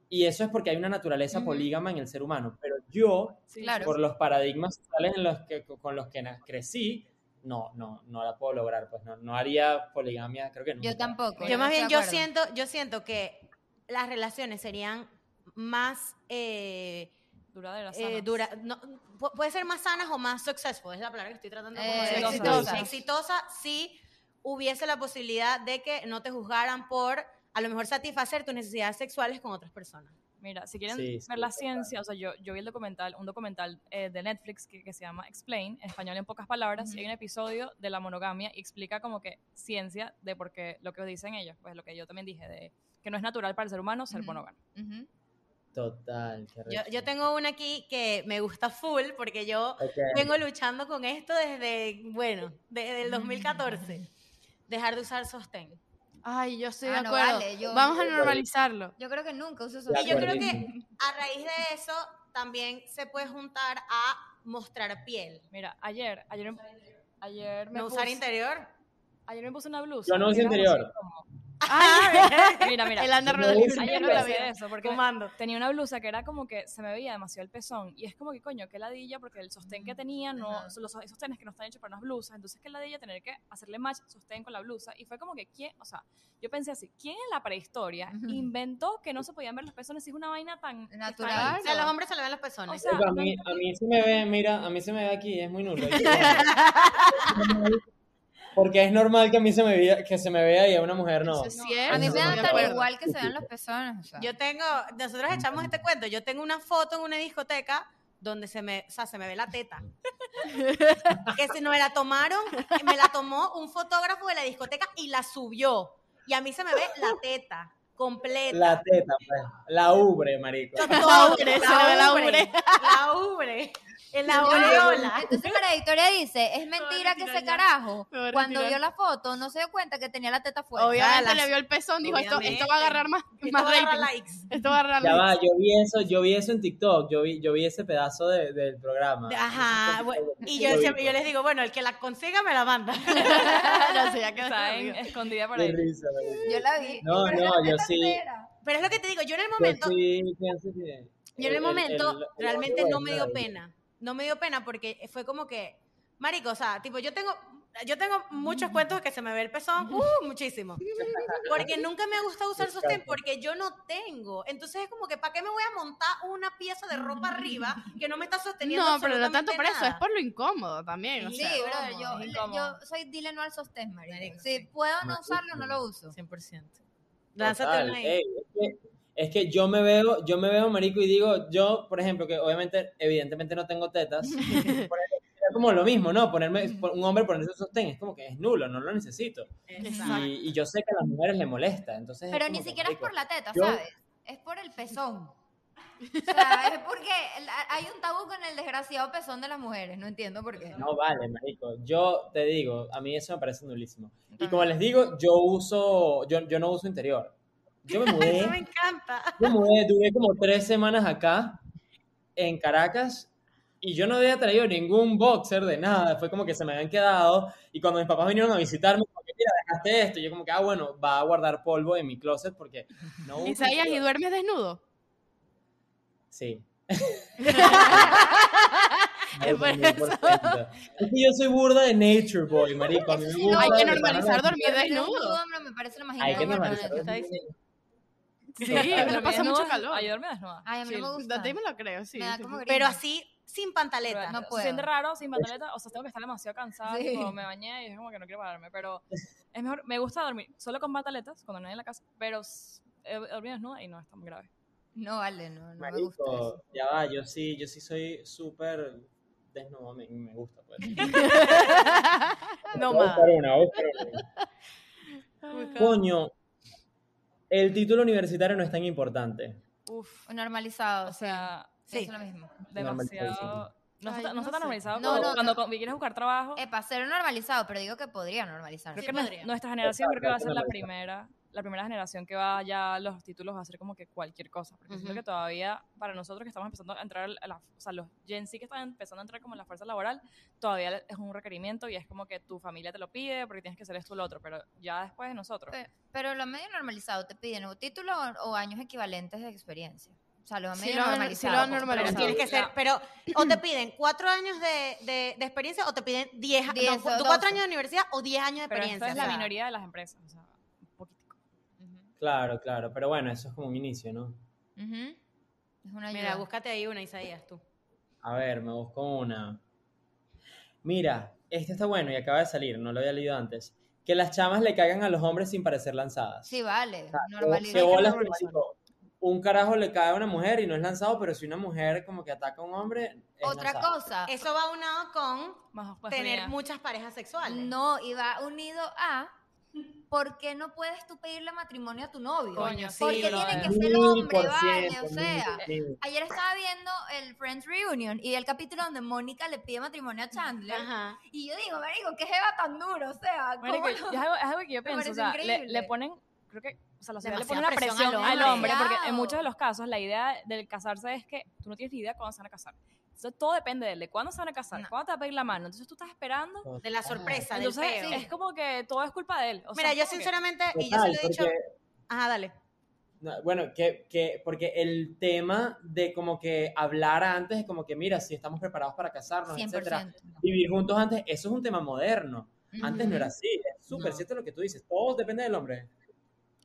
Y eso es porque hay una naturaleza polígama en el ser humano. Pero yo, Sí, Claro. por los paradigmas sociales en los que, con los que crecí, no, no, no la puedo lograr. Pues no, no haría poligamia, creo que nunca. Yo tampoco. Yo más bien, yo siento, yo siento que las relaciones serían más eh, Duradera, eh, dura, no, pu- puede ser más sanas o más successful, es la palabra que estoy tratando Eh, de decir. exitosas. Exitosa si hubiese la posibilidad de que no te juzgaran por a lo mejor satisfacer tus necesidades sexuales con otras personas. Mira, si quieren Sí, sí, ver la ciencia, o sea, yo, yo vi el documental, un documental eh, de Netflix que, que se llama Explain, en español en pocas palabras, y hay un episodio de la monogamia y explica como que ciencia de por qué lo que dicen ellos, pues lo que yo también dije, de que no es natural para el ser humano ser monógamo. Total. qué Yo, yo tengo una aquí que me gusta full porque yo Ok. vengo luchando con esto desde, bueno, desde el 2014. Dejar de usar sostén. Ay, yo estoy Ah, de no, acuerdo. vale, yo- Vamos a normalizarlo. Yo creo que nunca uso De Y yo creo que a raíz de eso también se puede juntar a mostrar piel. Mira, ayer, ayer, ayer me No usar puse, interior. ayer me puse una blusa. Yo no uso interior. así como- Mira, mira. Él anda No, Ayer la pensé vida. eso, porque Comando. tenía una blusa que era como que se me veía demasiado el pezón. Y es como que, coño, qué ladilla, porque el sostén que tenía, no, Ajá. los sostenes que no están hechos para unas blusas. Entonces, qué ladilla tener que hacerle match sostén con la blusa. Y fue como que, ¿quién? O sea, yo pensé así, ¿quién en la prehistoria Ujú. inventó que no se podían ver los pezones si es una vaina tan Natural. O sea, a los hombres se le ven los pezones. O sea, a, mí, a mí se me ve, mira, a mí se me ve aquí, es muy nulo. Porque es normal que a mí se me vea, que se me vea y a una mujer no. Eso es cierto. A mí me da tan igual que se vean los pezones. o sea. Yo tengo, nosotros echamos este cuento, yo tengo una foto en una discoteca donde se me, o sea, se me ve la teta. que si no me la tomaron, me la tomó un fotógrafo de la discoteca y la subió. Y a mí se me ve la teta completa. La teta, pues. La ubre, marico. La ubre, se le ve la ubre. La ubre. En la Yo- aureola. Entonces María Victoria dice, es mentira que ese carajo, cuando vio la foto, no se dio cuenta que tenía la teta fuera. Obviamente las- le vio el pezón, dijo, esto, va a agarrar más, Esto más va a agarrar rating. likes. Esto va a agarrar Ya va, likes. yo vi eso, yo vi eso en TikTok, yo vi, yo vi ese pedazo de- del programa. Ajá. bueno, y yo, siempre, yo les digo, bueno, el que la consiga me la manda. no sé, ya quedó está en- conmigo. escondida por ahí. risa. Yo la vi. No, no, yo sí. Pero es lo que te digo, yo en el Yo momento, sí pienso que- Yo en el momento el- el- realmente el- no me dio pena. No me dio pena porque fue como que, marico, o sea, tipo, yo tengo, yo tengo muchos cuentos que se me ve el pezón, uh, muchísimo. Porque nunca me ha gustado usar sostén porque yo no tengo. Entonces es como que, ¿para qué me voy a montar una pieza de ropa arriba que no me está sosteniendo No, pero no tanto por eso, es por lo incómodo también. o Sí, sea. brother, incómodo, yo, yo soy dile no al sostén. Marico, Si puedo no usarlo, no lo uso. 100%. Lánzate una ahí. Es, que, yo me veo, yo me veo marico y digo, yo, por ejemplo, que obviamente, evidentemente no tengo tetas, por ejemplo, es como lo mismo, ¿no? Ponerme, un hombre ponerse un sostén es como que es nulo, no lo necesito. Exacto. Y, y yo sé que a las mujeres les molesta, entonces. es Pero ni siquiera es por la teta, yo- ¿sabes? Es por el pezón. O sea, es porque hay un tabú con el desgraciado pezón de las mujeres. No entiendo por qué. No vale, marico. Yo te digo, a mí eso me parece nulísimo. Y como les digo, yo uso, yo, yo no uso interior. Yo me mudé. Eso me encanta. Yo me mudé, duré como tres semanas acá, en Caracas, y yo no había traído ningún boxer de nada. Fue como que se me habían quedado. Y cuando mis papás vinieron a visitarme, como que, mira, dejaste esto. Y yo, como que, ah, bueno, va a guardar polvo en mi closet porque no Isaías, ¿y duermes desnudo? Sí. Es por que yo soy burda de nature boy, marico. A mí me Sí, gusta no, hay que normalizar dormir desnudo. hombre, me parece lo más Hay que normalizar. Sí, Dormir no pasa mucho calor. Ay, yo dormí desnuda. Ay, a mí no me gusta. De ti me lo creo, sí. Me da como grima. Pero así, sin pantaleta. Pero, no puedo. Siente raro, sin pantaleta, o sea, tengo que estar demasiado cansada, Sí. tipo, me bañé y es como que no quiero pararme, pero es mejor, me gusta dormir solo con pantaletas cuando no hay en la casa, pero he dormido desnuda y no es tan grave. No, vale, no, no me gusta eso. Marico, ya va, yo sí, yo sí soy súper desnudo, me, me gusta, pues. No más. buscar una, buscar una. Coño, el título universitario no es tan importante. Uf, Normalizado, o sea, Sí. Es lo mismo. demasiado... No Ay, está, no no está normalizado No, cuando no. con- quieres buscar trabajo. Epa, ser normalizado, pero digo que podría normalizarse. Creo Sí, que podría. nuestra generación creo que va a ser la Exacto. primera, la primera generación que va ya los títulos va a ser como que cualquier cosa, porque siento Ujú. que todavía para nosotros que estamos empezando a entrar a la, o sea, los Gen Z que están empezando a entrar como en la fuerza laboral, todavía es un requerimiento y es como que tu familia te lo pide porque tienes que hacer esto o lo otro, pero ya después de nosotros. Pe- Pero lo medio normalizado te piden o título o, o años equivalentes de experiencia. O sea, lo Sí medio lo sí lo pues, Pero normalizado. tienes que ser, pero o te piden cuatro años de, de, de experiencia o te piden diez, Diez no, o tú doce. cuatro años de universidad o diez años de Pero experiencia. esta es o la sea, minoría de las empresas, o sea, un Claro, claro, pero bueno, eso es como un inicio, ¿no? ujú. Es una. Mira, búscate ahí una, Isaías, tú. A ver, me busco una. Mira, este está bueno y acaba de salir, no lo había leído antes. Que las chamas le caigan a los hombres sin parecer lanzadas. Sí, vale. Marico, un carajo le cae a una mujer y no es lanzado, pero si una mujer como que ataca a un hombre, es Otra lanzado. cosa. Eso va unado con Más pues, tener muchas parejas sexuales. No, y va unido a ¿por qué no puedes tú pedirle matrimonio a tu novio? Coño, sí, Porque tiene que ser Mil hombre, vale, o sea. Ayer estaba viendo el Friends Reunion y el capítulo donde Mónica le pide matrimonio a Chandler. Ajá. Y yo digo, marico, qué jeva tan duro, o sea, ¿cómo Marico, no? es, algo, es algo que yo pienso, o sea, le, ponen, creo que, o sea, la sociedad le pone una presión, presión al al hombre. porque en muchos de los casos la idea del casarse es que tú no tienes ni idea cuándo se van a casar. Entonces, todo depende de él, de cuándo se van a casar, No. cuándo te va a pedir la mano. Entonces tú estás esperando. De la sorpresa, del Entonces peo. es como que todo es culpa de él. O sea, Mira, es yo como que- sinceramente, y yo se lo he dicho. porque Ajá, dale. No, Bueno, que, que, porque el tema de como que hablar antes, como que mira, si estamos preparados para casarnos, etcétera, 100%. vivir juntos antes, eso es un tema moderno. Antes no era así, es súper No. cierto lo que tú dices, todo depende del hombre.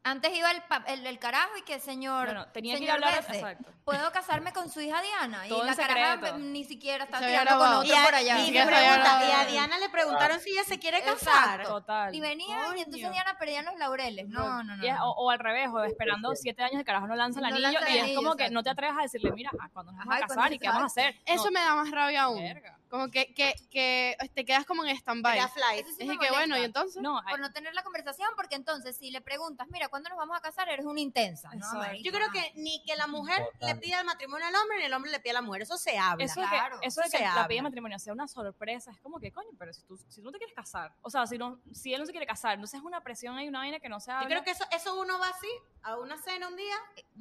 Antes iba el, pa- el, el carajo y que señor, Bueno, tenía que ir a señor hablar. Bese, Exacto. ¿puedo casarme con su hija Diana? Todo y la caraja ni siquiera está tirando con otro Y a, por allá. y le que pregunta- y a. Diana le preguntaron si ella se quiere Exacto. casar. Total. Y venía y entonces Coño. Diana perdía los laureles. No, no, no. No. o, o al revés, o esperando siete años de carajo no lanza el No anillo lanza el y es anillo, como que exacto. no te atreves a decirle, mira, ajá, ¿cuándo nos vamos Ajá, a ¿y casar y qué vamos a hacer? Eso No, me da más rabia aún. verga. Como que, que, que te quedas como en stand-by. Sí Es me que bueno, y entonces. No, por no tener la conversación, porque entonces si le preguntas, mira, ¿cuándo nos vamos a casar? Eres una intensa. No, Yo creo que ni que la mujer le pida el matrimonio al hombre, ni el hombre le pida a la mujer. Eso se habla. eso, de claro, que, eso de eso que se la habla. pide de matrimonio sea una sorpresa, es como que, coño, pero si tú, si tú no te quieres casar, o sea, si, no, si él no se quiere casar, entonces es una presión, hay una vaina que no se habla. Yo creo que eso, eso uno va así, a una cena un día,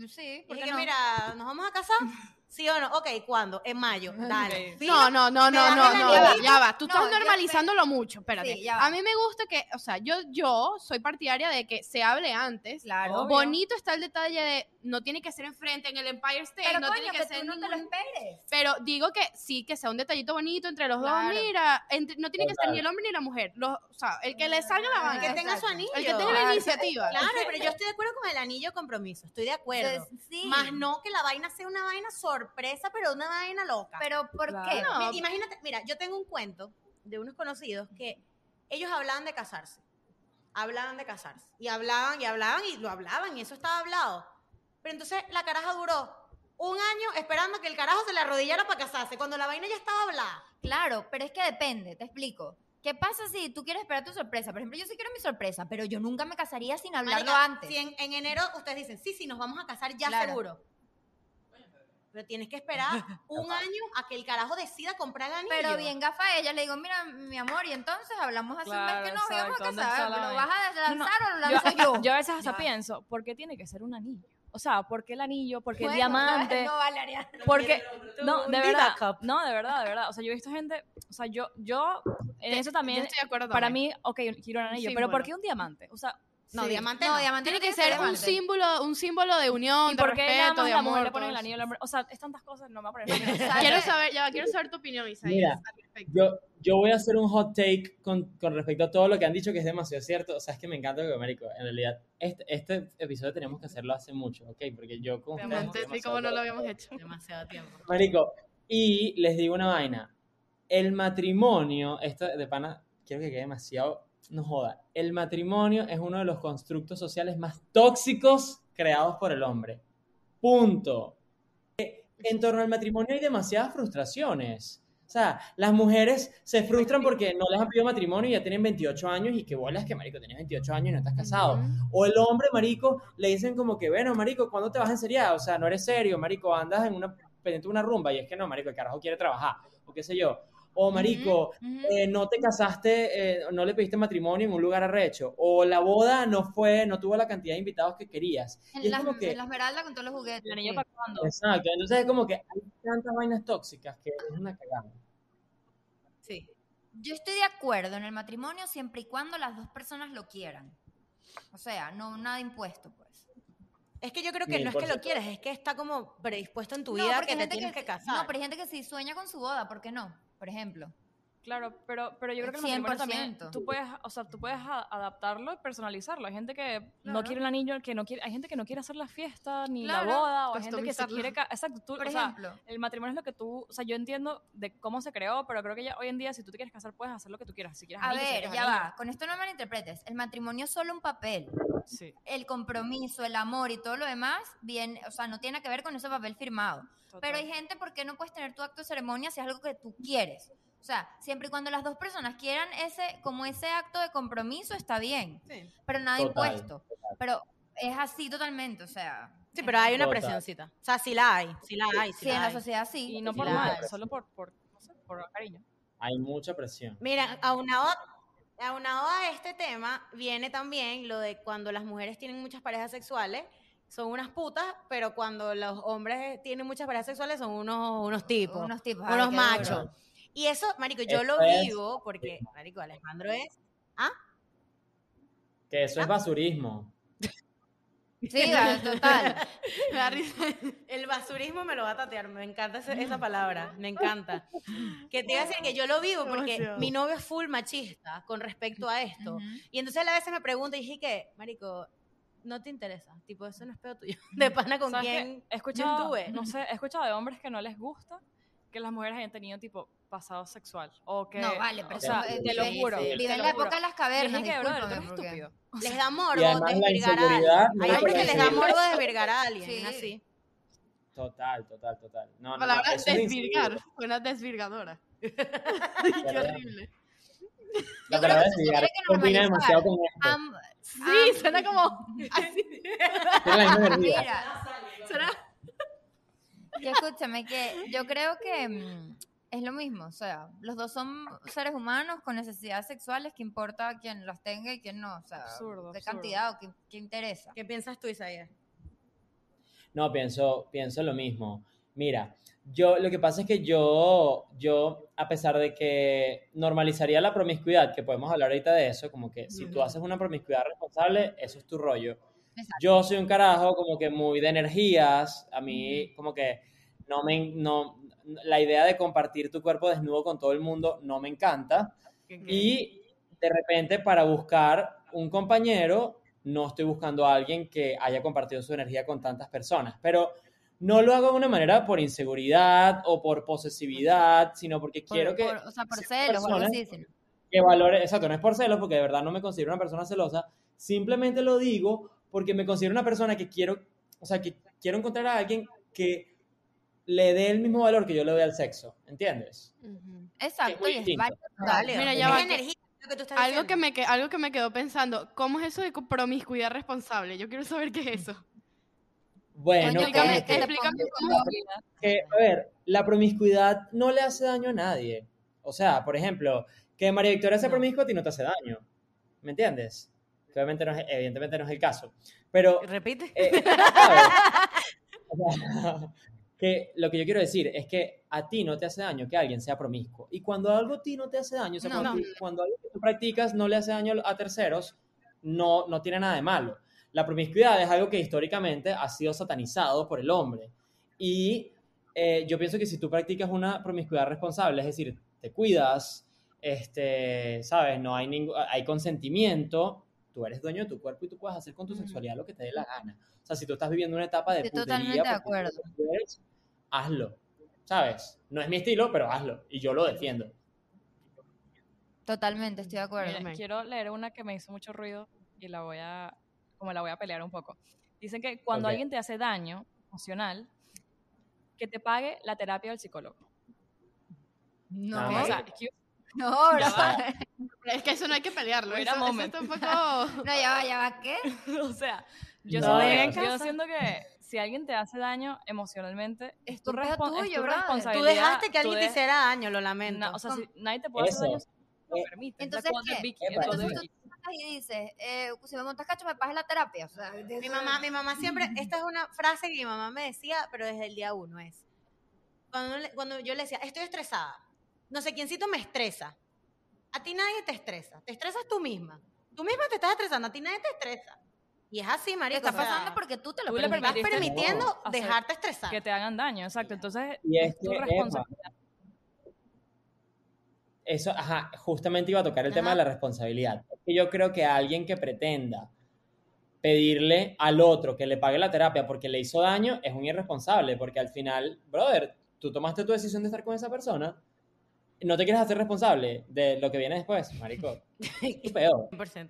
Sí, porque que no? mira, ¿nos vamos a casar? ¿Sí o no? Ok, ¿cuándo? En mayo. Dale. No, no, no, no, no, no, ya va. Tú No, estás normalizándolo mucho, espérate. Sí, ya va. a mí me gusta que, o sea, yo, yo soy partidaria de que se hable antes. Claro. Obvio. Bonito está el detalle de no tiene que ser enfrente en el Empire State, Pero no coño, tiene que, que ser tú no te ningún- lo esperes. Pero digo que sí, que sea un detallito bonito entre los Claro. dos. Mira, entre- no tiene que ser ni el hombre ni la mujer. Los, o sea, el que le salga la Ah, El que vaina. tenga su anillo. El que tenga la iniciativa. Claro, pero yo estoy de acuerdo con el anillo de compromiso. Estoy de acuerdo. Entonces, sí. Más no que la vaina sea una vaina sorpresa, pero una vaina loca. Pero ¿por Claro. qué? No. Imagínate, mira, yo tengo un cuento de unos conocidos que ellos hablaban de casarse. Hablaban de casarse. Y hablaban y hablaban y lo hablaban y eso estaba hablado. Pero entonces la caraja duró un año esperando que el carajo se le arrodillara para casarse, cuando la vaina ya estaba hablada. Claro, pero es que depende, te explico. ¿Qué pasa si tú quieres esperar tu sorpresa? Por ejemplo, yo sí quiero mi sorpresa, pero yo nunca me casaría sin hablarlo Marica, antes. Si en, en enero ustedes dicen, sí, sí, nos vamos a casar ya Claro. seguro. Pero tienes que esperar un año a que el carajo decida comprar el anillo. Pero bien gafa a ella, le digo, mira, mi amor, y entonces hablamos hace un Claro, mes que nos íbamos a exacto, ¿dónde casar, ¿lo vas a No, no, lanzar o lo yo, lanzo yo? yo a veces hasta Ya. pienso, ¿por qué tiene que ser un anillo? O sea, ¿por qué el anillo? ¿Por qué el Bueno, diamante? No, vale, Ariana. Porque, no, de verdad, no, de verdad, de verdad. O sea, yo he visto gente, o sea, yo, yo, en eso Yo también, estoy de acuerdo para también. mí, ok, quiero un anillo, Un pero ¿por símbolo. qué un diamante? O sea, No, Sí. diamante No, no. diamante Tiene no que ser un diamante. símbolo, un símbolo de unión, ¿y de por qué nada respeto, más de la amor. mujer le ponen todo el anillo al hombre? O sea, es tantas cosas, no me va a poner ¿Sabes? Quiero saber, ya, quiero saber tu opinión, Isaías. Mira, al respecto. Yo, yo voy a hacer un hot take con, con respecto a todo lo que han dicho, que es demasiado cierto. O sea, es que me encanta que, marico, en realidad, este, este episodio tenemos que hacerlo hace mucho, ¿ok? Porque yo con ustedes estoy sí, como no lo demasiado- habíamos hecho. Demasiado tiempo. Marico, y les digo una vaina. El matrimonio, esto de pana, quiero que quede demasiado, no joda. El matrimonio es uno de los constructos sociales más tóxicos creados por el hombre. Punto. En torno al matrimonio hay demasiadas frustraciones. O sea, las mujeres se frustran porque no les han pedido matrimonio y ya tienen 28 años y que bolas que, marico, tienes 28 años y no estás casado. O el hombre, marico, le dicen como que, bueno, marico, ¿cuándo te vas en seriedad? O sea, no eres serio, marico, andas en una, pendiente de una rumba y es que no, marico, el carajo quiere trabajar, o qué sé yo. O, marico, Ujú. eh, no te casaste, eh, no le pediste matrimonio en un lugar arrecho. O la boda no fue, no tuvo la cantidad de invitados que querías. Y En es la, como que, en la esmeralda con todos los juguetes. Sí. exacto, entonces es como que hay tantas vainas tóxicas que es una cagada. Sí. Yo estoy de acuerdo en el matrimonio siempre y cuando las dos personas lo quieran. O sea, no nada impuesto, pues. Es que yo creo que Mil no es que lo quieres, es que está como predispuesto en tu No, vida porque que te gente tienes que, casar. No, pero hay gente que sí sueña con su boda, ¿por qué no? Por ejemplo. Claro, pero, pero yo creo que el matrimonio también, 100%. tú puedes, o sea, tú puedes adaptarlo y personalizarlo. Hay gente que no quiere el anillo, que no quiere, hay gente que no quiere hacer la fiesta ni Claro. la boda, o hay gente que se quiere, exacto, tú, Por o sea, ejemplo. el matrimonio es lo que tú, o sea, yo entiendo de cómo se creó, pero creo que ya hoy en día si tú te quieres casar puedes hacer lo que tú quieras, si quieres A anillo, ver, ya anillo. va. Con esto no malinterpretes. El matrimonio es solo un papel. Sí, El compromiso, el amor y todo lo demás, bien, o sea, no tiene que ver con ese papel firmado. total. Pero hay gente, ¿por qué no puedes tener tu acto de ceremonia si es algo que tú quieres? O sea, siempre y cuando las dos personas quieran ese, como ese acto de compromiso, está bien. Sí. Pero nada Total, impuesto. Pero es así totalmente, o sea. Sí, pero hay una Total. presioncita. O sea, sí la hay, sí la hay, sí, Sí, la en la hay. sociedad sí. y no Sí, por la mal, hay. solo por, por, no sé, por cariño. Hay mucha presión. Mira, aunado, aunado a este tema, viene también lo de cuando las mujeres tienen muchas parejas sexuales son unas putas, pero cuando los hombres tienen muchas parejas sexuales son unos, unos tipos, Unos tipos. unos machos. duro. Y eso, marico, yo Eso lo es- vivo porque, marico, Alejandro es... Que eso es basurismo. Sí, total. El basurismo me lo va a tatear, me encanta esa palabra, me encanta. Que te iba a decir que yo lo vivo porque mi novio es full machista con respecto a esto. Ujú. Y entonces a veces me pregunta y dije que, marico, no te interesa, tipo, eso no es pedo tuyo. De pana con quién He escuchado, estuve. no sé, he escuchado de hombres que no les gusta que las mujeres hayan tenido tipo pasado sexual o que No, vale, pero o sea, eso, te lo juro, sí. Vive en la época de las cavernas, tú discúlpame, eres estúpido. les da morbo desvirgar a alguien. no Hay hombres que les da morbo desvirgar a alguien, Sí. así. Total, total, total. No, no, no, Palabra es desvirgar. Suena desvirgadora. Qué ¿Verdad? horrible. La Yo creo que se tiene que combina normalizar. demasiado con esto. Am- Sí, am- suena como. Así. Mira. Que escúchame, que yo creo que mm, es lo mismo, o sea, los dos son seres humanos con necesidades sexuales, que importa quién las tenga y quién no, o sea, Absurdo, qué absurdo. cantidad o qué, qué interesa. ¿Qué piensas tú, Isaías? No, pienso, pienso lo mismo. Mira, yo lo que pasa es que yo, yo, a pesar de que normalizaría la promiscuidad, que podemos hablar ahorita de eso, como que si tú haces una promiscuidad responsable, eso es tu rollo. Exacto. Yo soy un carajo como que muy de energías, a mí como que no me, no, la idea de compartir tu cuerpo desnudo con todo el mundo no me encanta. Y de repente para buscar un compañero, no estoy buscando a alguien que haya compartido su energía con tantas personas, pero no lo hago de una manera por inseguridad o por posesividad, sino porque Por- quiero que, por- o sea, por celos o algo así. sino- que valore, exacto, no es por celos, porque de verdad no me considero una persona celosa, simplemente lo digo porque me considero una persona que quiero, o sea, que quiero encontrar a alguien que le dé el mismo valor que yo le doy al sexo, ¿entiendes? Exacto, muy y es válido. Dale, Mira, es ya va, que- energía, que tú estás Algo que, me, que- algo que me quedó pensando, ¿cómo es eso de promiscuidad responsable? Yo quiero saber qué es eso. Bueno, explícame, que- explícame cómo- que, a ver, la promiscuidad no le hace daño a nadie. O sea, por ejemplo, que María Victoria sea No. promiscua a ti no te hace daño. ¿Me entiendes? Que obviamente no es, evidentemente no es el caso. Pero Repite. Eh, que lo que yo quiero decir es que a ti no te hace daño que alguien sea promiscuo. Y cuando algo a ti no te hace daño, o sea, No. cuando, tú- cuando algo que tú practicas no le hace daño a terceros, no, no tiene nada de malo. La promiscuidad es algo que históricamente ha sido satanizado por el hombre. Y eh, yo pienso que si tú practicas una promiscuidad responsable, es decir, te cuidas, este, ¿sabes? No hay, hay consentimiento, tú eres dueño de tu cuerpo y tú puedes hacer con tu sexualidad lo que te dé la gana. O sea, si tú estás viviendo una etapa de Estoy putería, totalmente de acuerdo. hazlo, ¿sabes? No es mi estilo, pero hazlo. Y yo lo defiendo. Totalmente, estoy de acuerdo. Mira, quiero leer una que me hizo mucho ruido y la voy a, como la voy a pelear un poco. Dicen que cuando alguien te hace daño emocional, que te pague la terapia del psicólogo. No, Ah, O sea, ok. excuse- no, va. Es que eso no hay que pelearlo. Wait Eso, eso. No, ya va, ya va, ¿qué? o sea, yo, No, siento, yo siento que si alguien te hace daño emocionalmente, es tu, respon- es tuyo, tu brother. Tú responsabilidad. dejaste que alguien te hiciera daño, lo lamento. na- o sea, si nadie te puede hacer Eso. daño si no lo Eh, permites. Entonces, ¿qué? Vicky- Entonces Vicky- tú y dices, eh, si me montas cacho, me pagas la terapia. O sea, Mi mamá, mi mamá siempre, esta es una frase que mi mamá me decía, pero desde el día uno es, cuando, cuando yo le decía, estoy estresada, no sé quiéncito me estresa, a ti nadie te estresa, te estresas tú misma, tú misma te estás estresando, a ti nadie te estresa. Y es así, Te marico. está o sea, pasando porque tú te lo tú permites. estás permitiendo dejarte estresar. que te hagan daño, exacto. Entonces, Y es es tu que, Emma, responsabilidad. Eso, ajá, justamente iba a tocar el tema de la responsabilidad. Es que yo creo que alguien que pretenda pedirle al otro que le pague la terapia porque le hizo daño es un irresponsable, porque al final, brother, tú tomaste tu decisión de estar con esa persona, no te quieres hacer responsable de lo que viene después, marico. Es peor. 100%.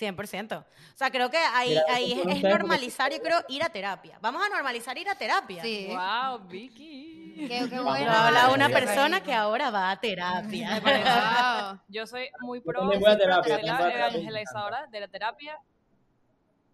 100%. O sea, creo que ahí, Mira, ahí es, es normalizar, yo creo, ir a terapia. Vamos a normalizar ir a terapia. Sí. Wow, Vicky. Qué, qué bueno. Habla una persona que ahora va a terapia. Wow. Yo soy muy Yo pro, voy a soy pro de la evangelizadora de la terapia.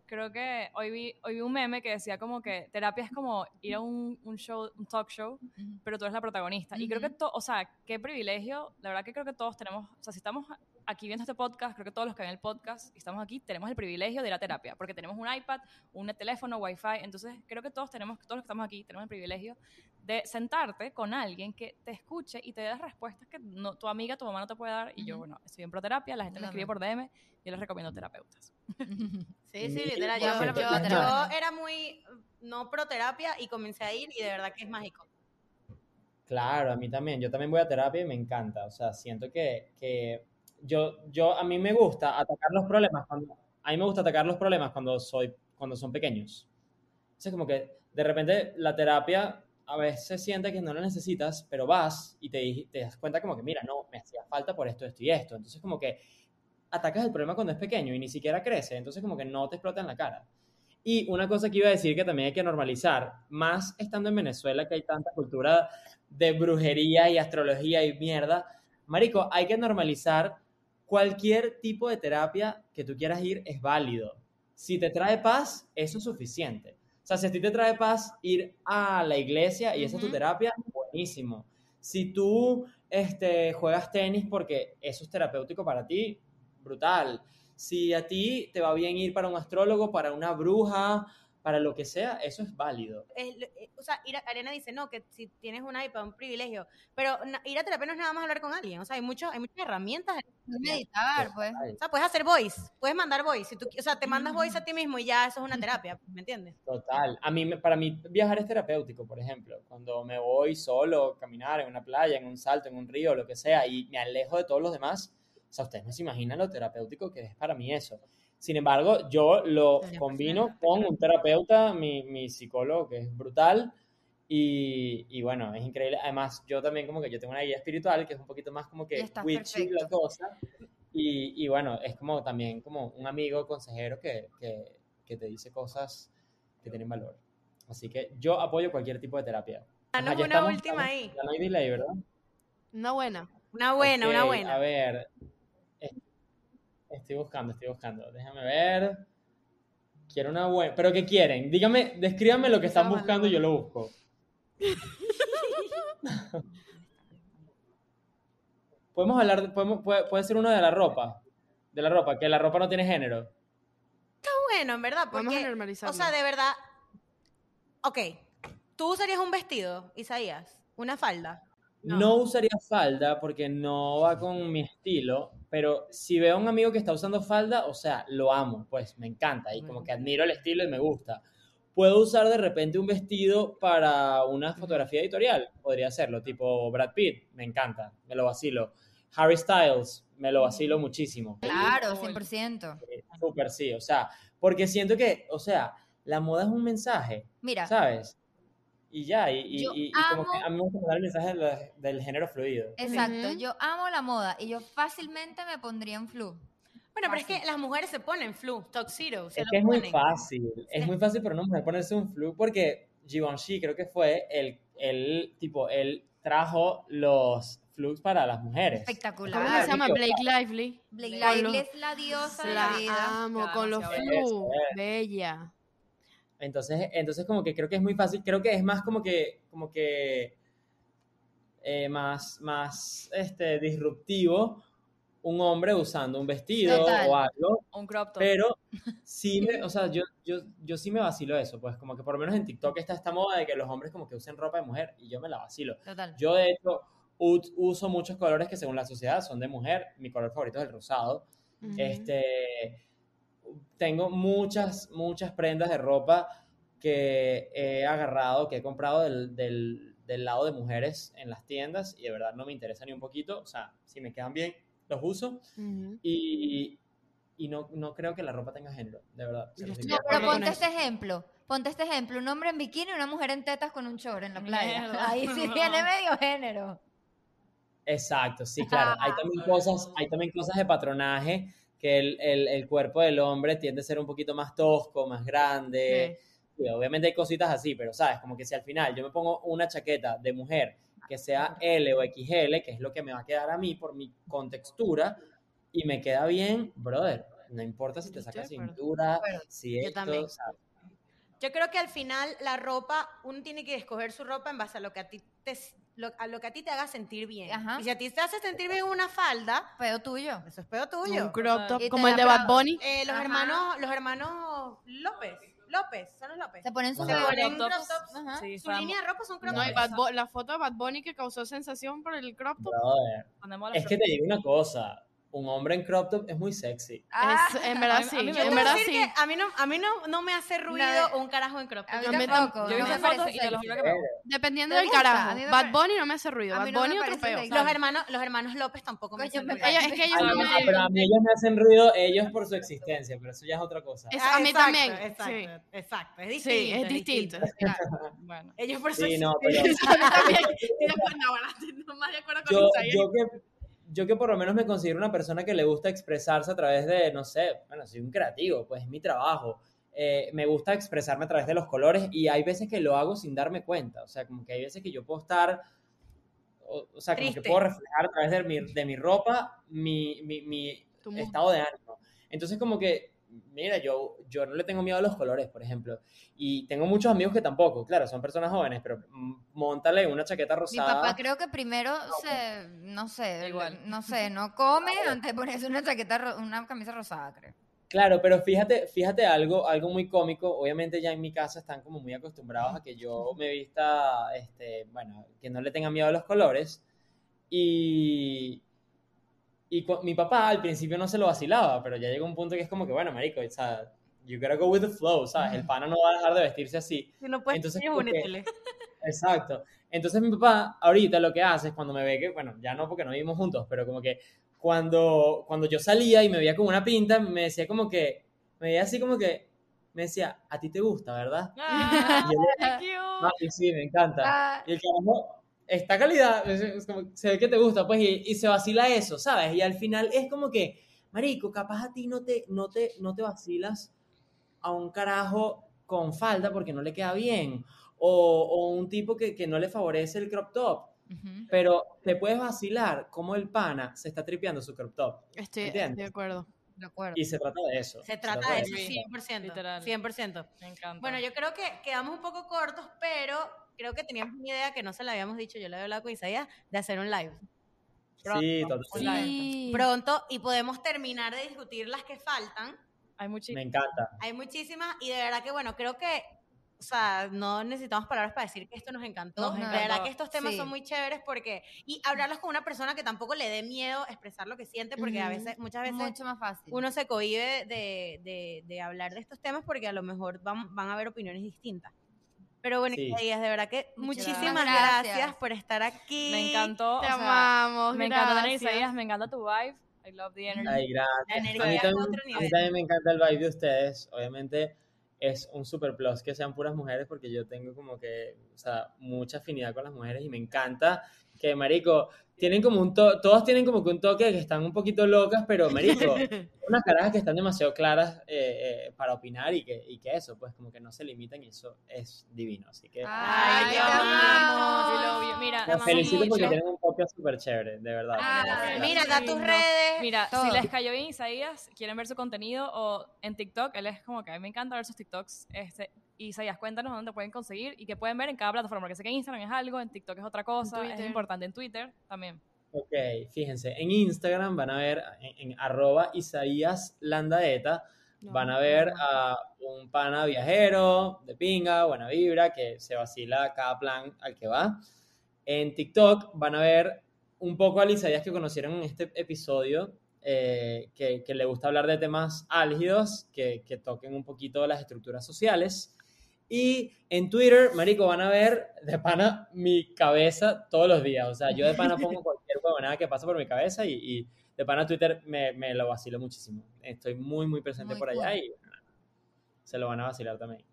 Creo que hoy vi, hoy vi un meme que decía como que terapia es como ir a un, un show, un talk show, pero tú eres la protagonista. Y creo que, to- o sea, qué privilegio, la verdad que creo que todos tenemos, o sea, si estamos aquí viendo este podcast, creo que todos los que ven el podcast y estamos aquí, tenemos el privilegio de ir a terapia, porque tenemos un iPad, un teléfono, Wi-Fi, entonces creo que todos tenemos, todos los que estamos aquí, tenemos el privilegio de sentarte con alguien que te escuche y te dé las respuestas que no, tu amiga, tu mamá no te puede dar. Y yo, bueno, estoy en proterapia, la gente me escribe por DM, yo les recomiendo terapeutas. Sí, sí, literal. Yo era muy no pro terapia y comencé a ir y de verdad que es mágico. Claro, a mí también. Yo también voy a terapia y me encanta. O sea, siento que, que yo, yo, a mí me gusta atacar los problemas cuando, a mí me gusta atacar los problemas cuando soy, cuando son pequeños. Entonces, como que de repente la terapia a veces siente que no la necesitas, pero vas y te, te das cuenta como que, mira, no, me hacía falta por esto, esto y esto. Entonces, como que atacas el problema cuando es pequeño y ni siquiera crece. Entonces, como que no te explota en la cara. Y una cosa que iba a decir que también hay que normalizar, más estando en Venezuela, que hay tanta cultura de brujería y astrología y mierda, marico, hay que normalizar cualquier tipo de terapia que tú quieras ir es válido. Si te trae paz, eso es suficiente. O sea, si a ti te trae paz ir a la iglesia y esa es tu terapia, buenísimo. Si tú este, juegas tenis porque eso es terapéutico para ti, brutal. Si a ti te va bien ir para un astrólogo, para una bruja, para lo que sea, eso es válido. Es eh, o sea, ir a- Arena dice, no, que si tienes un iPad, un privilegio, pero na- ir a terapia no es nada más hablar con alguien, o sea, hay, mucho, hay muchas herramientas. Meditar, pues. O sea, puedes hacer voice, puedes mandar voice, si tú, o sea, te mandas voice a ti mismo y ya eso es una terapia, ¿me entiendes? Total. A mí, para mí viajar es terapéutico, por ejemplo. Cuando me voy solo, caminar en una playa, en un salto, en un río, lo que sea, y me alejo de todos los demás, o sea, ustedes no se imaginan lo terapéutico que es para mí eso. Sin embargo, yo lo combino con un terapeuta, mi, mi psicólogo, que es brutal, y, y bueno, es increíble. Además, yo también como que yo tengo una guía espiritual, que es un poquito más como que witchy la cosa. Y, y bueno, es como también como un amigo consejero que, que, que te dice cosas que tienen valor. Así que yo apoyo cualquier tipo de terapia. Ajá, ya una estamos- última estamos- ahí. Ya no hay delay, ¿verdad? Una buena. Una buena, una Ok, buena. A ver. Es- Estoy buscando, estoy buscando. Déjame ver. Quiero una buena. ¿Pero qué quieren? Dígame, descríbanme lo que están buscando y yo lo busco. Podemos hablar, de- podemos, puede, puede ser uno de la ropa. De la ropa, que la ropa no tiene género. bueno, en verdad, Vamos a porque, normalizarlo. o sea, de verdad, ok, ¿tú usarías un vestido, Isaías? ¿Una falda? No. No. usaría falda porque no va con mi estilo, pero si veo a un amigo que está usando falda, o sea, lo amo, pues me encanta y como que admiro el estilo y me gusta. Puedo usar de repente un vestido para una fotografía editorial, podría hacerlo, tipo Brad Pitt, me encanta, me lo vacilo. Harry Styles, me lo vacilo muchísimo. Claro, 100%. Eh, Súper sí, o sea, porque siento que, o sea, la moda es un mensaje, Mira, ¿sabes? Y ya, y, y- y- y como amo- que a mí me gusta mandar el mensaje del, del género fluido. exacto, Ujú. yo amo la moda y yo fácilmente me pondría en flu. Bueno, pero es Fácil. que las mujeres se ponen flu, tuxedo, se Es lo que es muy ponen. fácil, es muy fácil para una mujer ponerse un flu porque Givenchy creo que fue el, el tipo, él trajo los flux para las mujeres. Espectacular. ¿Cómo se llama? Blake Lively. Blake Lively es la diosa de La la vida. amo, con los demasiado flu. bella. Entonces, entonces como que creo que es muy fácil, creo que es más como que, como que eh, más, más este, disruptivo un hombre usando un vestido Total. o algo, Un crop top. pero sí me, o sea, yo, yo, yo sí me vacilo eso, pues como que por lo menos en TikTok está esta moda de que los hombres como que usen ropa de mujer y yo me la vacilo. Total. Yo, de hecho, uso muchos colores que según la sociedad son de mujer. Mi color favorito es el rosado. Este, tengo muchas, muchas prendas de ropa que he agarrado, que he comprado del, del, del lado de mujeres en las tiendas y de verdad no me interesa ni un poquito. O sea, si me quedan bien, los uso. Ujú. Y, y no, no creo que la ropa tenga género, de verdad. No, pero ponte este ejemplo. Ponte este ejemplo. Un hombre en bikini y una mujer en tetas con un chor en la playa. Mierda. Ahí sí viene medio género. Exacto, sí, claro. Hay también cosas, hay también cosas de patronaje que el, el, el cuerpo del hombre tiende a ser un poquito más tosco, más grande. Sí, obviamente hay cositas así, pero sabes, como que si al final yo me pongo una chaqueta de mujer que sea L o XL, que es lo que me va a quedar a mí por mi contextura, y me queda bien, brother, no importa si te Yo sacas cintura, Bueno, si yo esto, también. o sea, Yo creo que al final la ropa, uno tiene que escoger su ropa en base a lo que a ti te, lo, a lo que a ti te haga sentir bien. Ajá. Y si a ti te hace sentir bien una falda, Pedo tuyo. eso es pedo tuyo. Un crop top como el de Bad. Bunny. Eh, los Ajá. hermanos, los hermanos López, López, son los López. Se ponen sus crop tops. Ajá. Sí, Su línea de ropa son crop No, y tops. Bad Bo- la foto de Bad Bunny que causó sensación por el crop top. Brother, Es que te digo una cosa, un hombre en crop top es muy sexy. Ah, Es- en verdad sí, a mí Yo en verdad sí. a mí no, a mí no, no me hace ruido Nada. un carajo en crop top. a mí tampoco. Yo no me fotos parece y te lo juro que me. Dependiendo ¿Te del gusta? carajo. Bad Bunny no me hace ruido. Bad no Bunny otro sexy. Los hermanos, los hermanos López tampoco me hacen ruido. Ellos- es que ellos Ay, no no, me- pero a mí ellos me hacen ruido, ellos por su existencia, pero eso ya es otra cosa. Es- Ah, a mí exacto, también, Exacto, sí. exacto. Es distinto. Sí, es distinto. Bueno. Ellos por su Sí, no, pero A mí también. Estoy ahora, no más de acuerdo con yo, yo que yo que por lo menos me considero una persona que le gusta expresarse a través de, no sé, bueno, soy un creativo, pues es mi trabajo. Eh, me gusta expresarme a través de los colores y hay veces que lo hago sin darme cuenta. O sea, como que hay veces que yo puedo estar, o, o sea, como Triste. que puedo reflejar a través de mi, de mi ropa mi, mi, mi estado de ánimo. Entonces, como que, mira, yo, yo no le tengo miedo a los colores, por ejemplo. Y tengo muchos amigos que tampoco, claro, son personas jóvenes, pero mm, montale una chaqueta Mi rosada. papá creo que primero se, no sé, Igual. no sé, no come antes de ponerse una chaqueta, una camisa rosada, creo. Claro, pero fíjate, fíjate algo, algo muy cómico. Obviamente ya en mi casa están como muy acostumbrados a que yo me vista, este, bueno, que no le tenga miedo a los colores. Y, y mi papá al principio no se lo vacilaba, pero ya llega un punto que es como que, bueno, marico, o sea, you gotta go with the flow, ¿sabes? El pana no va a dejar de vestirse así. Si no puedes, Entonces, Entonces, como que- únetele. Exacto. Entonces mi papá ahorita lo que hace es cuando me ve que, bueno, ya no porque no vivimos juntos, pero como que cuando, cuando yo salía y me veía con una pinta, me decía como que, me veía así como que, me decía, a ti te gusta, ¿verdad? Ah, Y yo. "Ah, sí, me encanta. Ah, Y el carajo, esta calidad, es- es como- se ve que te gusta, pues, y, y se vacila eso, ¿sabes? Y al final es como que, marico, capaz a ti no te, no te, no te vacilas a un carajo con falda porque no le queda bien, o, o un tipo que, que no le favorece el crop top, ujú. pero te puedes vacilar como el pana se está tripeando su crop top. Estoy, estoy ¿Entiendes? de acuerdo. De acuerdo. Y se trata de eso. Se trata de eso, 100%. Literal. 100%. Me encanta. Bueno, yo creo que quedamos un poco cortos, pero creo que teníamos una idea que no se la habíamos dicho, yo le había hablado con Isaías, de hacer un live Sí, Pronto. Sí. pronto y podemos terminar de discutir las que faltan. Hay muchísimo. Me encanta. Hay muchísimas y de verdad que, bueno, creo que, o sea, no necesitamos palabras para decir que esto nos encantó. Nos de encantó. verdad que estos temas Sí. son muy chéveres porque, y hablarlos con una persona que tampoco le dé miedo expresar lo que siente, porque a veces, muchas veces Mucho más fácil. uno se cohíbe de, de, de hablar de estos temas porque a lo mejor van, van a haber opiniones distintas. Pero bueno, Sí. Isaías, de verdad que Muchas muchísimas gracias. gracias. por estar aquí. Me encantó. Te o sea, amamos. me encanta tener gracias. Isaías, me encanta tu vibe. I love the energy. Ay, La gracias. energía A mí, también, otro a mí nivel. también me encanta el vibe de ustedes. Obviamente es un super plus que sean puras mujeres porque yo tengo como que, o sea, mucha afinidad con las mujeres y me encanta que, marico, tienen como un to todos tienen como que un toque de que están un poquito locas, pero, marico, unas carajas que están demasiado claras eh, eh, para opinar y que, y que eso, pues como que no se limitan y eso es divino. Así que Ay, te amamos. You. Mira, Te los felicito porque tienen un podcast súper chévere, de verdad. Ah. Mira, da tus redes. Mira, Todo. si les cayó bien Isaías, quieren ver su contenido o en TikTok, él es como que a mí me encanta ver sus TikToks. Este, Isaías, cuéntanos dónde pueden conseguir y que pueden ver en cada plataforma, porque sé que en Instagram es algo, en TikTok es otra cosa, es importante en Twitter también. Ok, fíjense, en Instagram van a ver en, en arroba Isaías Landaeta, No, van a ver no. a un pana viajero de pinga, buena vibra, que se vacila cada plan al que va. En TikTok van a ver un poco al Isaías que conocieron en este episodio, eh, que, que le gusta hablar de temas álgidos, que, que toquen un poquito las estructuras sociales. Y en Twitter, marico, van a ver de pana mi cabeza todos los días. O sea, yo de pana pongo cualquier huevonada que pasa por mi cabeza y, y de pana Twitter me, me lo vacilo muchísimo. Estoy muy, muy presente Muy por allá cool. y se lo van a vacilar también.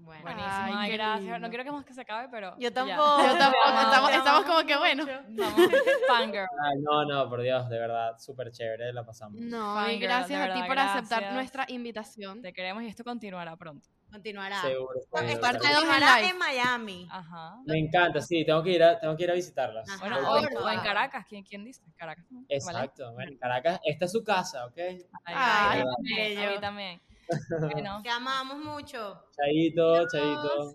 Bueno, Buenísimo, Ay, gracias. No quiero que más que se acabe, pero. Yo ya. tampoco. Yo tampoco, estamos, estamos como que bueno. Vamos, fangirl. Ay, no, no, por Dios, de verdad, súper chévere, la pasamos. No, Fangirl, y gracias a ti verdad, por aceptar gracias. nuestra invitación. Te queremos y esto continuará pronto. Continuará. Seguro. Seguro, parte dos en Miami. Ajá. Me encanta, sí, tengo que ir a, tengo que ir a visitarlas. Ajá. Bueno, o o en Caracas, ¿quién, quién dice? Caracas. Exacto, bueno, en Caracas, esta es su casa, ¿ok? Ay, Ay, a mí también. Bueno, Te amamos mucho. Chaito, chaito.